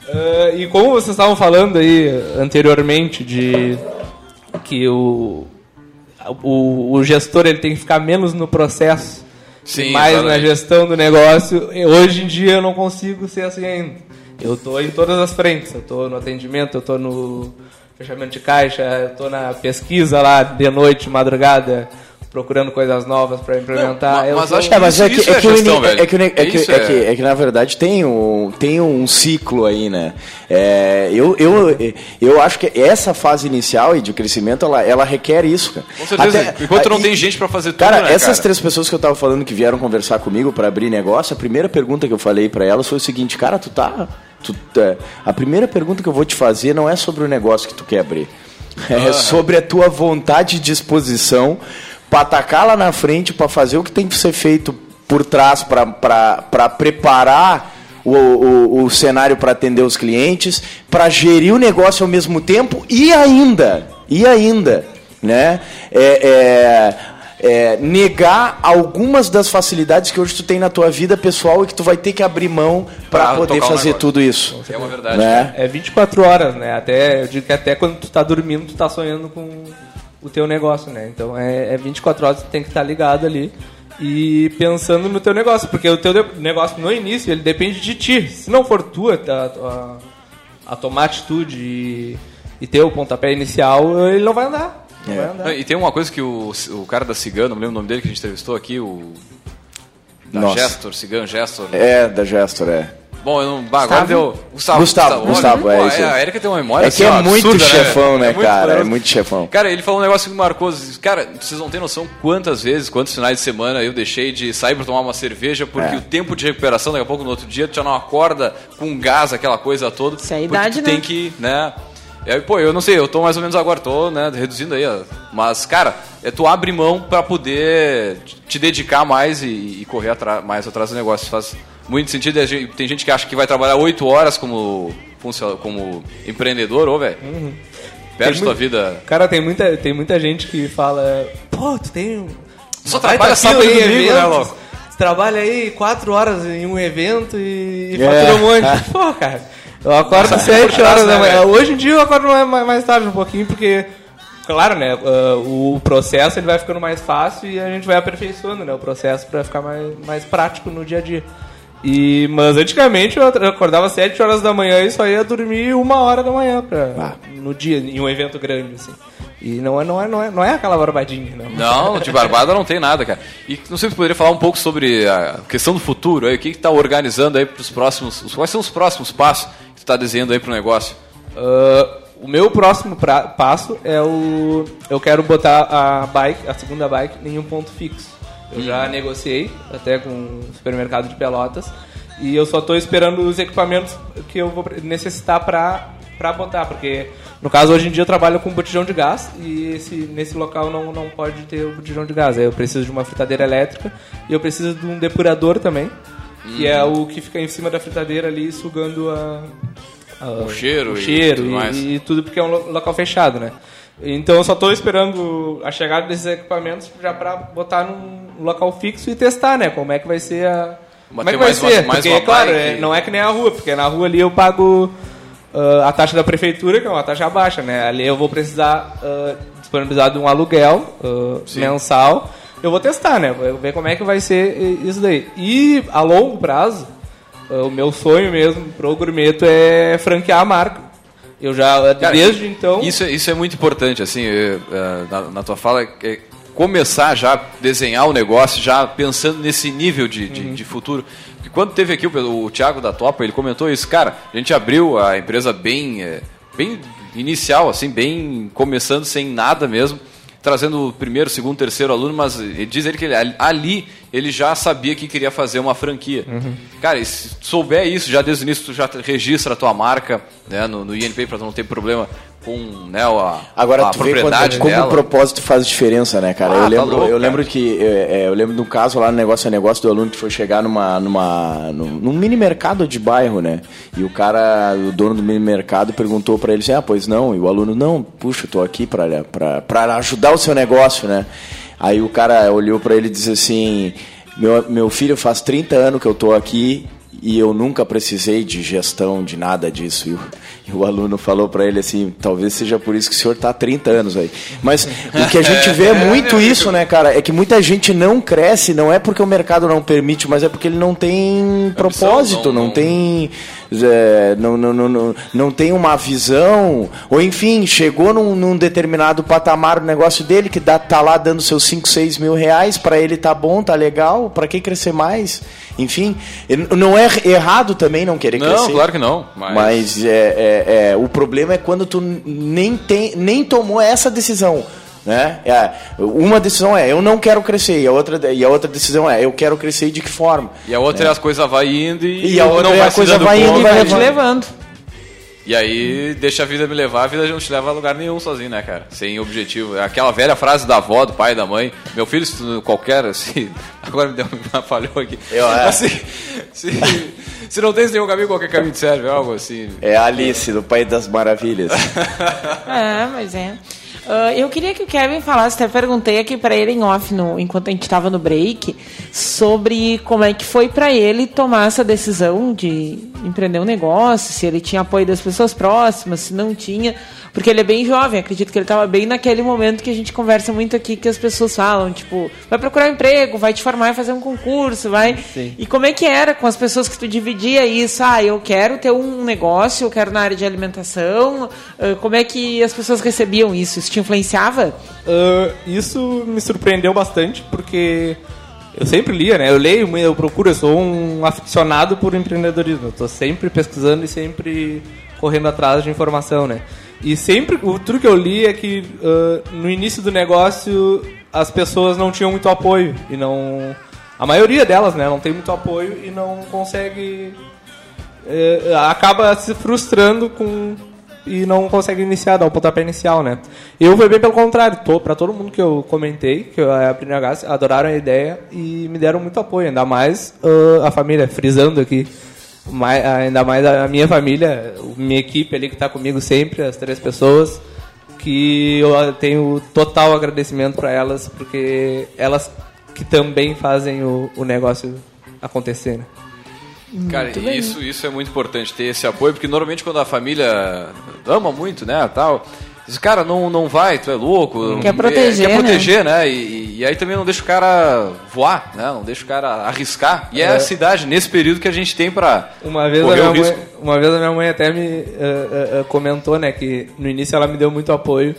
Uh, e como vocês estavam falando aí anteriormente de que o, o, o gestor ele tem que ficar menos no processo Sim, mais na exatamente. gestão do negócio, hoje em dia eu não consigo ser assim ainda. Eu tô em todas as frentes, eu tô no atendimento, eu tô no fechamento de caixa, eu tô na pesquisa lá de noite, madrugada, procurando coisas novas para implementar. Não, mas acho que É, mas é que, Isso é é que o gestão, velho. é que é que- Isso é é- que- é que, na verdade tem um, tem um ciclo aí, né? É, eu, eu, eu acho que essa fase inicial e de crescimento, ela, ela requer isso, cara. Com certeza. Até- Enquanto não e- tem gente pra fazer tudo, Cara, né, essas cara? três pessoas que eu tava falando que vieram conversar comigo para abrir negócio, a primeira pergunta que eu falei para elas foi o seguinte, cara, tu tá, tu tá- a primeira pergunta que eu vou te fazer não é sobre o negócio que tu quer abrir. É sobre a tua vontade e disposição para atacar lá na frente, para fazer o que tem que ser feito por trás, para preparar o, o, o cenário para atender os clientes, para gerir o negócio ao mesmo tempo e ainda, e ainda, né? É, é, é, negar algumas das facilidades que hoje tu tem na tua vida pessoal e que tu vai ter que abrir mão para Pra poder fazer tudo isso. É uma verdade. Né? É 24 horas, né? Até, eu digo que até quando tu tá dormindo, tu tá sonhando com o teu negócio, né? Então é, é 24 horas, tu tem que estar ligado ali e pensando no teu negócio, porque o teu negócio no início, ele depende de ti. Se não for tu a, a, a tomar atitude e, e ter o pontapé inicial, ele não vai andar. Não É. vai andar. Não, E tem uma coisa que o, o cara da Cigano, não me lembro o nome dele que a gente entrevistou aqui, o. Da Nossa. Gestor, Cigano Gestor. É, da Gestor, é. Bom, eu não. bah, agora deu. Gustavo, Gustavo, olha, Gustavo, é isso aí. A Erika tem uma memória É que assim, é muito absurda, chefão, né, muito cara? É muito chefão. Cara, ele falou um negócio que me marcou. Cara, vocês não têm noção quantas vezes, quantos finais de semana eu deixei de sair pra tomar uma cerveja porque É. o tempo de recuperação, daqui a pouco no outro dia, tu já não acorda com gás, aquela coisa toda. Isso é a idade, tu tem né? que, né? E aí, pô, eu não sei, eu tô mais ou menos agora, tô, né, reduzindo aí, ó. Mas, cara, é tu abre mão pra poder te dedicar mais e, e correr atra- mais atrás do negócio. Faz muito sentido. Tem gente que acha que vai trabalhar oito horas como, como empreendedor, ô, velho. Uhum. Perde Tem tua vida. Cara, tem muita, tem muita gente que fala, pô, tu tem. Só trabalha sábado e em domingo, né, louco? Trabalha aí quatro horas em um evento e, e É. fatura um monte. Pô, cara, eu acordo sete horas da manhã. Hoje em dia eu acordo mais, tarde um pouquinho, porque, claro, né, ah, o processo ele vai ficando mais fácil e a gente vai aperfeiçoando né, o processo para ficar mais, mais prático no dia a dia. E, mas antigamente eu acordava sete horas da manhã e só ia dormir uma hora da manhã pra, no dia, em um evento grande, assim. E não é, não é, não é, não é aquela barbadinha, não. Não, de barbada não tem nada, cara. E não sei se você poderia falar um pouco sobre a questão do futuro aí, o que que tá organizando aí para os próximos, os- quais são os próximos passos que tu tá desenhando aí pro negócio? Ah, o meu próximo pra- passo é o. Eu quero botar a bike, a segunda bike, em um ponto fixo. Eu já negociei até com o supermercado de Pelotas E eu só estou esperando os equipamentos que eu vou necessitar para para botar, porque no caso hoje em dia eu trabalho com botijão de gás e esse, nesse local não, não pode ter o botijão de gás. Aí eu preciso de uma fritadeira elétrica e eu preciso de um depurador também, que é o que fica em cima da fritadeira ali sugando a, a- O cheiro o e cheiro tudo e, mais. e tudo porque é um lo- local fechado, né? Então eu só estou esperando a chegada desses equipamentos já para botar num local fixo e testar, né? Como é que vai ser a Mas como é que vai mais ser? mais porque, claro, é, não é que nem a rua, porque na rua ali eu pago ah, a taxa da prefeitura, que é uma taxa baixa, né? Ali eu vou precisar ah, disponibilizar de um aluguel ah, mensal. Eu vou testar, né? Vou ver como é que vai ser isso daí. E a longo prazo, o meu sonho mesmo pro Gourmeto é franquear a marca. Eu já, Cara, desde então... Isso, é- isso é muito importante, assim, eh, eh, na, na tua fala, é começar já a desenhar o negócio, já pensando nesse nível de, de, de futuro. Porque quando teve aqui o, o Thiago da Topa, ele comentou isso, cara, a gente abriu a empresa bem, eh, bem inicial, assim, bem começando sem nada mesmo, trazendo o primeiro, segundo, terceiro aluno, mas diz ele que ele- ali ele já sabia que queria fazer uma franquia. Cara, e se souber isso já desde o início, tu já registra a tua marca né, no, no para não ter problema com né, a, Agora a tu vê quando, propriedade como o propósito faz diferença, né, cara? Ah, eu tá lembro, louco, eu cara. lembro que é, é, eu lembro de um caso lá no negócio é negócio do aluno que foi chegar numa numa num, num mini mercado de bairro, né? E o cara, o dono do mini mercado perguntou pra ele assim: "Ah, pois não". E o aluno: "Não, puxa, eu tô aqui pra pra ajudar o seu negócio, né?" Aí o cara olhou pra ele e disse assim: "Meu meu filho faz 30 anos que eu tô aqui e eu nunca precisei de gestão de nada disso. E o, e o aluno falou para ele assim: talvez seja por isso que o senhor está há 30 anos aí. Mas o que a gente vê é muito isso, né, cara? É que muita gente não cresce, não é porque o mercado não permite, mas é porque ele não tem propósito, não, tem. É, não, não, não, não, não tem uma visão, ou enfim, chegou num, num determinado patamar do negócio dele que dá, tá lá dando seus 5, 6 mil reais, para ele tá bom, tá legal, para que crescer mais? Enfim, não é errado também não querer Não, crescer. claro que não, mas- Mas, é, é, é, o problema é quando tu nem, tem, nem tomou essa decisão. Né? É, uma decisão é eu não quero crescer, e a outra, e a outra decisão é eu quero crescer e de que forma. E a outra é, as coisas vai indo e, E a outra não é vai a coisa vai indo e vai e- levando. levando. E aí, deixa a vida me levar, a vida não te leva a lugar nenhum sozinho, né, cara? Sem objetivo. É Aquela velha frase da avó, do pai, da mãe. Meu filho, se tu- qualquer, assim. Agora me deu uma falhou aqui. Eu, é. Assim, se, se não tens nenhum caminho, qualquer caminho te serve, algo assim. É a Alice, do País das Maravilhas. É, mas é. Ah, eu queria que o Kevin falasse, até perguntei aqui pra ele em off, no, enquanto a gente estava no break, sobre como é que foi pra ele tomar essa decisão de empreender um negócio, se ele tinha apoio das pessoas próximas, se não tinha. Porque ele é bem jovem, acredito que ele estava bem naquele momento que a gente conversa muito aqui, que as pessoas falam, tipo, vai procurar um emprego, vai te formar e fazer um concurso, vai. E como é que era com as pessoas que tu dividia isso? Ah, eu quero ter um negócio, eu quero na área de alimentação. Ah, Como é que as pessoas recebiam isso? Isso te influenciava? Ah, isso me surpreendeu bastante, porque eu sempre lia, né? Eu leio, eu procuro, eu sou um aficionado por empreendedorismo. Eu tô sempre pesquisando e sempre correndo atrás de informação, né? E sempre, o tudo que eu li é que ah, no início do negócio as pessoas não tinham muito apoio e não... A maioria delas, né? Não tem muito apoio e não consegue... eh, acaba se frustrando com e não consegue iniciar, dar o pontapé inicial, né? Eu foi bem pelo contrário, tô, pra todo mundo que eu comentei, que eu abri negócio, adoraram a ideia e me deram muito apoio, ainda mais ah, a família, frisando aqui, mai- ainda mais a minha família, minha equipe ali que tá comigo sempre, as três pessoas, que eu tenho total agradecimento para elas, porque elas que também fazem o, o negócio acontecer, né? Cara, isso, isso é muito importante, ter esse apoio, porque normalmente quando a família ama muito, né, tal, diz, cara, não, não vai, tu é louco. Quer é, proteger, Quer proteger, né? E, e aí também não deixa o cara voar, né? Não deixa o cara arriscar. E é, É. a cidade, nesse período que a gente tem pra Uma vez, a minha o risco. mãe, uma vez a minha mãe até me eh, eh, comentou, né, que no início ela me deu muito apoio.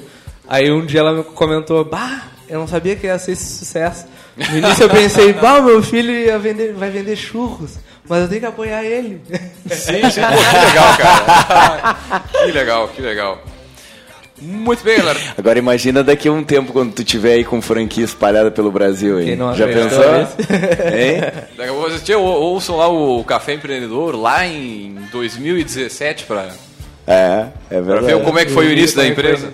Aí um dia ela me comentou, bah, eu não sabia que ia ser esse sucesso. No início eu pensei, bah, meu filho ia vender, vai vender churros, mas eu tenho que apoiar ele. Sim, sim, pô, que legal, cara. que legal, que legal. Muito bem, galera. Agora imagina daqui a um tempo quando tu tiver aí com franquia espalhada pelo Brasil aí. Já pensou? hein? Daqui a pouco vocês ouçam lá o Café Empreendedor lá em 2017 para É, é Pra verdade. ver como é que foi o início da é empresa.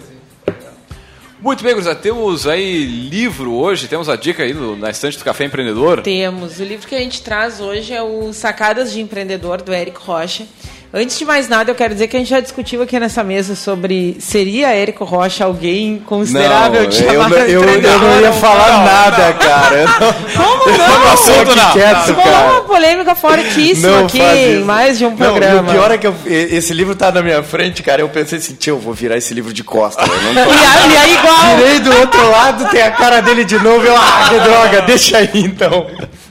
Muito bem, gurizada. Temos aí livro hoje, temos a dica aí no- na estante do Café Empreendedor. Temos. O livro que a gente traz hoje é o Sacadas de Empreendedor, do Érico Rocha. Antes de mais nada, eu quero dizer que a gente já discutiu aqui nessa mesa sobre seria Érico Rocha alguém considerável Não, de eu, chamar eu, eu não ia falar não? nada, cara. Não- Como eu não? tô assunto, não. quieto, Rolou cara. uma polêmica fortíssima Não aqui em isso. mais de um programa. e o pior é que eu- esse livro tá na minha frente, cara. Eu pensei assim, tio, eu vou virar esse livro de costas. Eu não tô... E aí, e aí igual. Virei do outro lado, tem a cara dele de novo. Eu, ah, que droga, deixa aí então.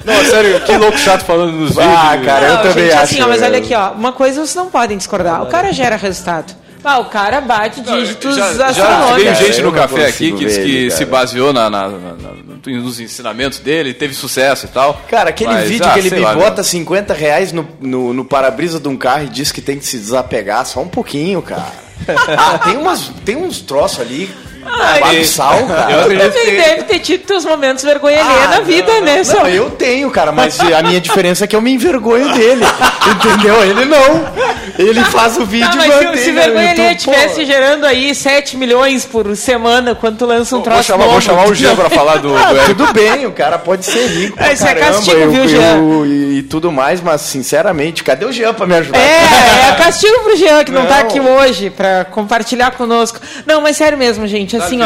Não, sério, que louco chato falando nos Ah, vídeos. cara, eu Não, também gente, acho. assim, ó, mas é. olha aqui, ó. Uma coisa vocês não podem discordar. O cara gera resultado. Ah, o cara bate dígitos já, já astronômicos. veio gente no café aqui que, ver que ele, se baseou na, na- na- na- nos ensinamentos dele, teve sucesso e tal. Cara, aquele Mas, vídeo ah, que ele me lá, bota 50 reais no, no, no para-brisa de um carro e diz que tem que se desapegar só um pouquinho, cara. Ah, tem, umas, tem uns troços ali. Ai, sal, cara. eu acredito também que- deve ter tido teus momentos vergonha Ah, na vida, não, né? Não, Só- eu tenho, cara, mas a minha diferença é que eu me envergonho dele. Entendeu? Ele não. Ele faz o vídeo Tá, mas se, mantém se vergonha alheia pô. estivesse gerando aí 7 milhões por semana quando tu lança um Vou troço chamar, novo. vou chamar o Jean pra falar do, Ah, do tudo bem, o cara pode ser rico pra Esse é castigo, eu- viu, eu- Jean? e, e tudo mais, mas sinceramente, cadê o Jean pra me ajudar? É, é castigo pro Jean, que não, tá Não. aqui hoje pra compartilhar conosco. Não, mas sério mesmo, gente, assim, ó.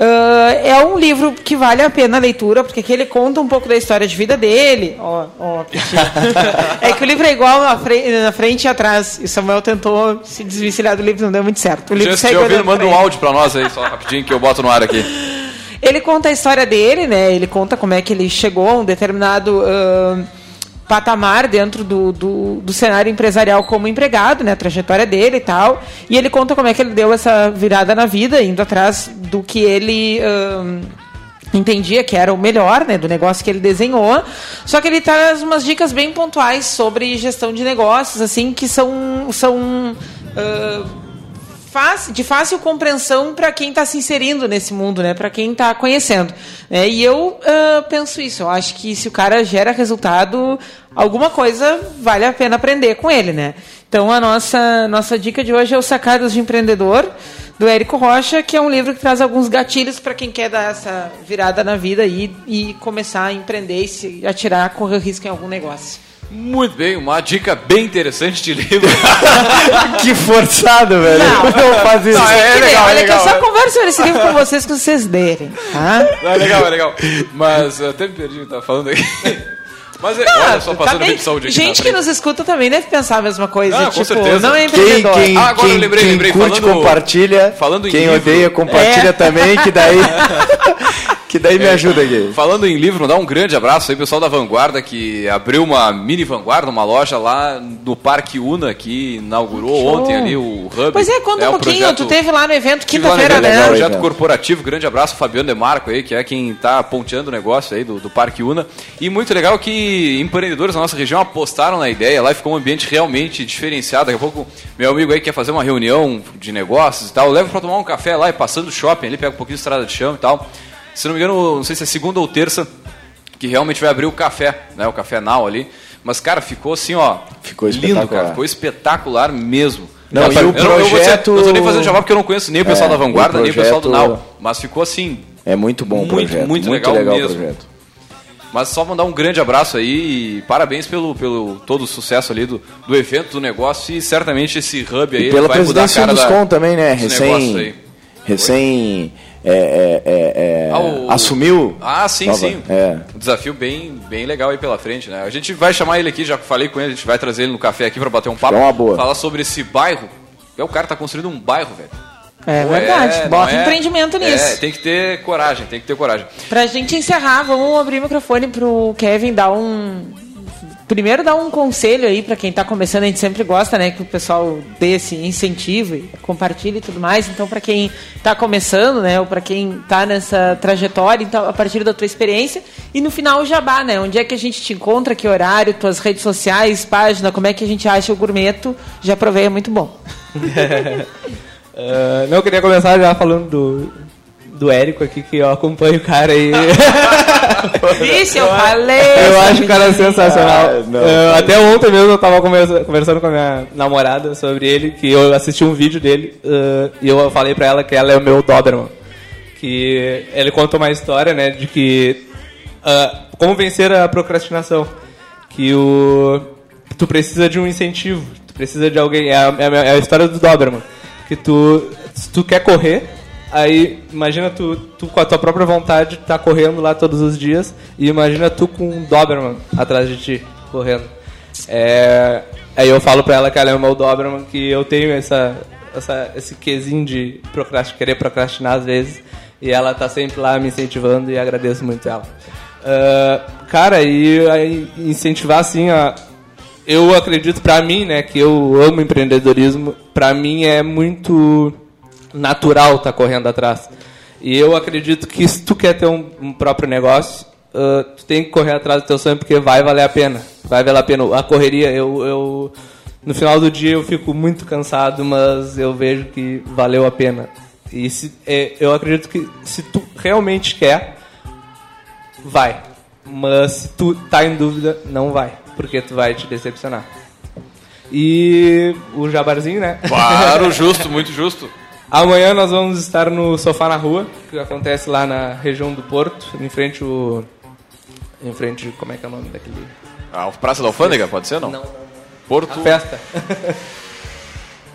ah, é um livro que vale a pena a leitura, porque aqui ele conta um pouco da história de vida dele. Ó, ó, é que o livro é igual na frente, na frente e atrás. E o Samuel tentou se desvencilhar do livro, não deu muito certo. O livro segue estiver ouvindo, manda um áudio pra nós aí, só rapidinho, que eu boto no ar aqui. Ele conta a história dele, né? Ele conta como é que ele chegou a um determinado ahn, patamar dentro do, do, do cenário empresarial como empregado, né? A trajetória dele e tal. E ele conta como é que ele deu essa virada na vida, indo atrás do que ele. ahn, entendia que era o melhor, né, do negócio que ele desenhou. Só que ele traz umas dicas bem pontuais sobre gestão de negócios, assim, que são são ah, fácil- de fácil compreensão para quem está se inserindo nesse mundo, né? Para quem está conhecendo. né? E eu ah, penso isso. Eu acho que se o cara gera resultado, alguma coisa vale a pena aprender com ele, né? Então a nossa nossa dica de hoje é o Sacadas de Empreendedor do Érico Rocha, que é um livro que traz alguns gatilhos para quem quer dar essa virada na vida e, e começar a empreender e se atirar, correr risco em algum negócio. Muito bem, uma dica bem interessante de livro. Que forçado, velho. Não. Não faz isso. Não, é, nem, legal, é olha legal. que eu só converso sobre esse livro com vocês que vocês derem, tá? Não, é legal, é legal. Mas eu até me perdi o que tava falando aqui. Mas é, olha só, Tá passando bem. bem de saúde aqui Gente que nos escuta também deve pensar a mesma coisa. Com tipo, certeza. não é Quem, empreendedor. quem, Ah, agora eu quem- lembrei, quem lembrei, curte, falando- compartilha. falando em quem livro. odeia, compartilha É. também, que daí. que daí me ajuda aqui. Falando em livro, mandar um grande abraço aí, pessoal da Vanguarda, que abriu uma mini Vanguarda, uma loja lá no Parque Una, que inaugurou Show. ontem ali o Hub. Pois é, conta o um pouquinho. projeto- Tu teve lá no evento quinta-feira, né? legal, projeto evento. corporativo, grande abraço, Fabiano Demarco aí, que é quem está ponteando o negócio aí do, do Parque Una. E muito legal que empreendedores da nossa região apostaram na ideia, lá ficou um ambiente realmente diferenciado. Daqui a pouco meu amigo aí quer fazer uma reunião de negócios e tal, leva para tomar um café lá e passando o shopping ali, pega um pouquinho de estrada de chão e tal. Se não me engano, não sei se é segunda ou terça, que realmente vai abrir o café, né? O café Now ali. Mas, cara, ficou assim, ó. Ficou lindo, espetacular. cara. Ficou espetacular mesmo. Não, Eu e o eu não- eu projeto- Não tô nem fazendo jabá porque eu não conheço nem o pessoal É, da Vanguarda, o nem o pessoal do projeto- Now. Mas ficou assim. É muito bom o Muito, projeto. muito legal o mesmo. projeto. Mas só mandar um grande abraço aí e parabéns pelo, pelo todo o sucesso ali do, do evento, do negócio e certamente esse hub aí E pela vai mudar a presidência cara do da, também, né? Recém. Recém. é, é, é, é, Ah, o- assumiu. Ah, sim, Nova- sim. É. Um desafio bem, bem legal aí pela frente, né? A gente vai chamar ele aqui, já falei com ele, a gente vai trazer ele no café aqui para bater um papo. É uma boa. Falar sobre esse bairro. É, o cara tá construindo um bairro, velho. É Pô, verdade. não Bota é- empreendimento É, nisso. tem que ter coragem, tem que ter coragem. Pra gente encerrar, vamos abrir o microfone pro Kevin dar um. Primeiro dar um conselho aí pra quem tá começando, a gente sempre gosta, né, que o pessoal dê esse incentivo e compartilhe e tudo mais. Então, pra quem tá começando, né, ou pra quem tá nessa trajetória, então a partir da tua experiência e no final o jabá, né? Onde é que a gente te encontra, que horário, tuas redes sociais, página, como é que a gente acha o gourmeto? Já provei, é muito bom. Ah, não, eu queria começar já falando do, do Érico aqui, que eu acompanho o cara aí. Vixe, eu falei. Eu acho o cara sensacional. Ah, não, não. até ontem mesmo eu tava conversa- conversando com a minha namorada sobre ele, que eu assisti um vídeo dele ah, e eu falei pra ela que ela é o meu Doberman. Que ele conta uma história, né, de que ah, como vencer a procrastinação. Que o tu precisa de um incentivo, tu precisa de alguém. É a, é a- é a história do Doberman. Que tu, se tu quer correr, aí imagina tu, tu com a tua própria vontade tá correndo lá todos os dias e imagina tu com um Doberman atrás de ti, correndo. É, aí eu falo pra ela que ela é o meu Doberman, que eu tenho essa, essa, esse quesinho de procrast, querer procrastinar às vezes e ela tá sempre lá me incentivando e agradeço muito ela. Ah, cara, e aí incentivar assim a, eu acredito pra mim, né, que eu amo empreendedorismo, pra mim é muito natural estar correndo atrás. E eu acredito que se tu quer ter um, um próprio negócio, ah, tu tem que correr atrás do teu sonho porque vai valer a pena. Vai valer a pena. A correria, eu, eu no final do dia eu fico muito cansado, mas eu vejo que valeu a pena. E se, é, eu acredito que se tu realmente quer, vai. Mas se tu tá em dúvida, não vai, porque tu vai te decepcionar. E o jabarzinho, né? Claro, justo, muito justo. Amanhã nós vamos estar no Sofá na Rua, que acontece lá na região do Porto, em frente o em frente, como é que é o nome daquele? A Praça da Alfândega, pode ser, não? Não, não. Porto. A festa.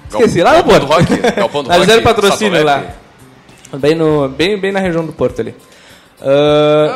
Esqueci, lá no do Porto. Rock, Galpão do Rock, deram patrocínio Satolete. lá. Bem, no, bem, bem na região do Porto ali.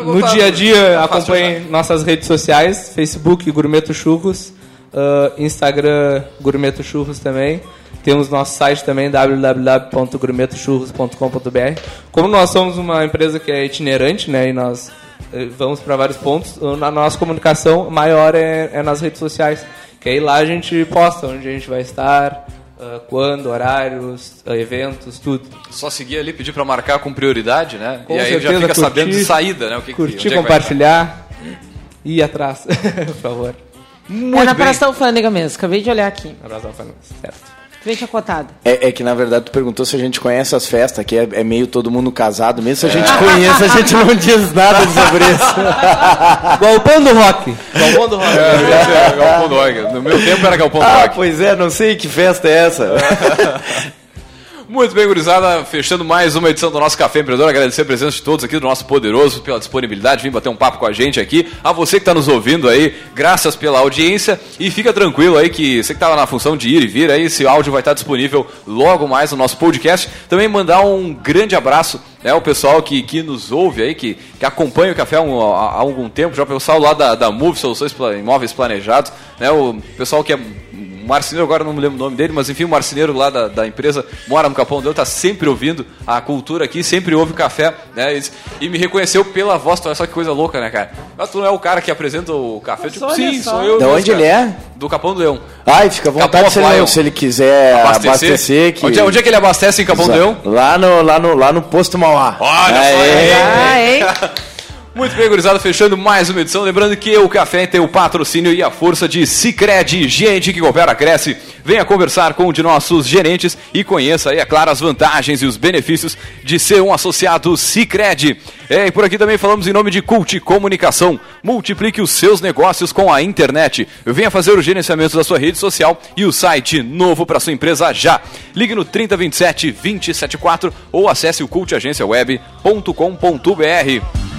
Vou no dia a dia, acompanhe nossas redes sociais: Facebook Gourmeto Churros, ah, Instagram Gourmeto Churros também. Temos nosso site também, www.gourmetochurros.com.br. Como nós somos uma empresa que é itinerante, né, e nós eh, vamos para vários pontos, a nossa comunicação maior é, é nas redes sociais. Que aí lá a gente posta onde a gente vai estar, ah, quando, horários, ah, eventos, tudo. Só seguir ali, pedir pra marcar com prioridade, né? Com e aí já certeza, fica sabendo curtir, de saída, né? O que, curtir, é que vai compartilhar e ir atrás, por favor. é na Praça da Alfândega mesmo, acabei de olhar aqui. Na Praça da Alfândega, certo. Veja cotada. É, é que na verdade tu perguntou se a gente conhece as festas, que é, é meio todo mundo casado. Mesmo se a gente conhece, a gente não diz nada sobre isso. Galpão do Rock. Galpão do Rock. É, é, Galpão do Rock. No meu tempo era Galpão do ah, Rock. pois é, não sei que festa é essa. Muito bem, gurizada, fechando mais uma edição do nosso Café Empreendedor. Agradecer a presença de todos aqui do nosso Poderoso, pela disponibilidade, vir bater um papo com a gente aqui. A você que está nos ouvindo aí, graças pela audiência. E fica tranquilo aí que você que estava na função de ir e vir aí, esse áudio vai estar disponível logo mais no nosso podcast. Também mandar um grande abraço né, o pessoal que, que nos ouve aí, que, que acompanha o café há, um- há- algum tempo, já o pessoal lá da, da Move Soluções Imóveis Planejados, né, o pessoal que é marceneiro, agora não me lembro o nome dele, mas enfim, o marceneiro lá da, da empresa mora no Capão Deu, tá sempre ouvindo a cultura aqui, sempre ouve o café, né? E, e me reconheceu pela voz, olha só que coisa louca, né, cara? Mas tu não é o cara que apresenta o café? Tipo, sim, só. sou eu. Mesmo, onde cara. ele é? Do Capão do Leão. Ai, fica à vontade se ele, se ele quiser abastecer. que... Onde, é- onde é que ele abastece em Capão do Leão? Lá no, lá, no, lá no posto Mauá. Olha Aê. aí. Muito bem, gurizada, fechando mais uma edição. Lembrando que o café tem o patrocínio e a força de Cicred. Gente que coopera, cresce. Venha conversar com um de nossos gerentes e conheça aí, é claro, as vantagens e os benefícios de ser um associado Cicred. É, e por aqui também falamos em nome de Cult Comunicação. Multiplique os seus negócios com a internet. Venha fazer o gerenciamento da sua rede social e o site novo para sua empresa já. Ligue no 3027 274 ou acesse o cultagenciaweb.com.br.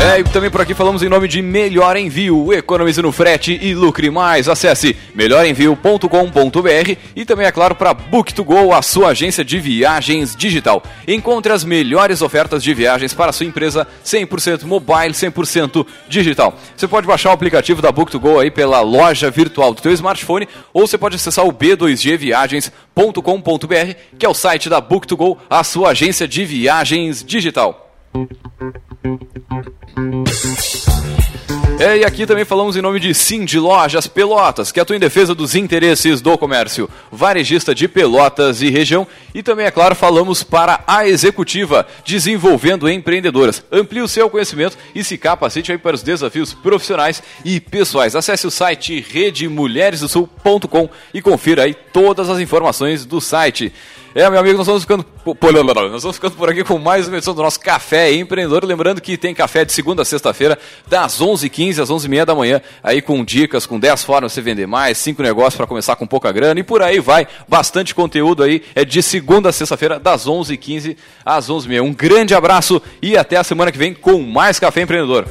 É, e também por aqui falamos em nome de Melhor Envio. Economize no frete e lucre mais. Acesse melhorenvio.com.br e também, é claro, para Book2Go, a sua agência de viagens digital. Encontre as melhores ofertas de viagens para a sua empresa 100% mobile, 100% digital. Você pode baixar o aplicativo da Book2Go aí pela loja virtual do teu smartphone ou você pode acessar o b2gviagens.com.br, que é o site da Book2Go, a sua agência de viagens digital. É, e aqui também falamos em nome de Cindy Lojas Pelotas, que atua em defesa dos interesses do comércio varejista de Pelotas e região. E também, é claro, falamos para a Executiva, desenvolvendo empreendedoras. Amplie o seu conhecimento e se capacite aí para os desafios profissionais e pessoais. Acesse o site redemulheresdosul.com e confira aí todas as informações do site. É, meu amigo, nós vamos ficando, nós vamos ficando por aqui com mais uma edição do nosso Café Empreendedor. Lembrando que tem café de segunda a sexta-feira, das 11h15 às 11h30 da manhã, aí com dicas, com 10 formas de você vender mais, 5 negócios para começar com pouca grana e por aí vai. Bastante conteúdo aí, é de segunda a sexta-feira, das 11h15 às 11h30. Um grande abraço e até a semana que vem com mais Café Empreendedor.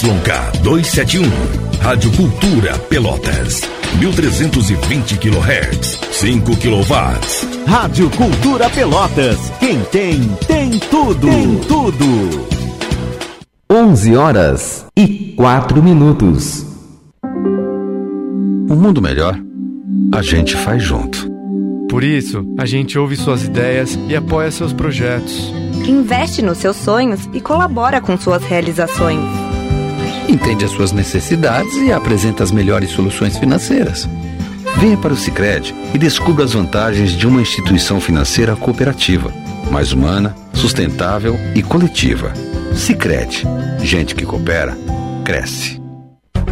CYK 271, Rádio Cultura Pelotas, 1320 kHz, 5 kW. Rádio Cultura Pelotas. Quem tem, tem tudo. Tem tudo. 11 horas e 4 minutos. Um mundo melhor, a gente faz junto. Por isso, a gente ouve suas ideias e apoia seus projetos. Investe nos seus sonhos e colabora com suas realizações. Entende as suas necessidades e apresenta as melhores soluções financeiras. Venha para o Sicredi e descubra as vantagens de uma instituição financeira cooperativa, mais humana, sustentável e coletiva. Sicredi, gente que coopera, cresce.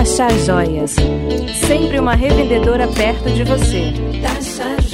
Taxa Joias. Sempre uma revendedora perto de você. Taxa joias.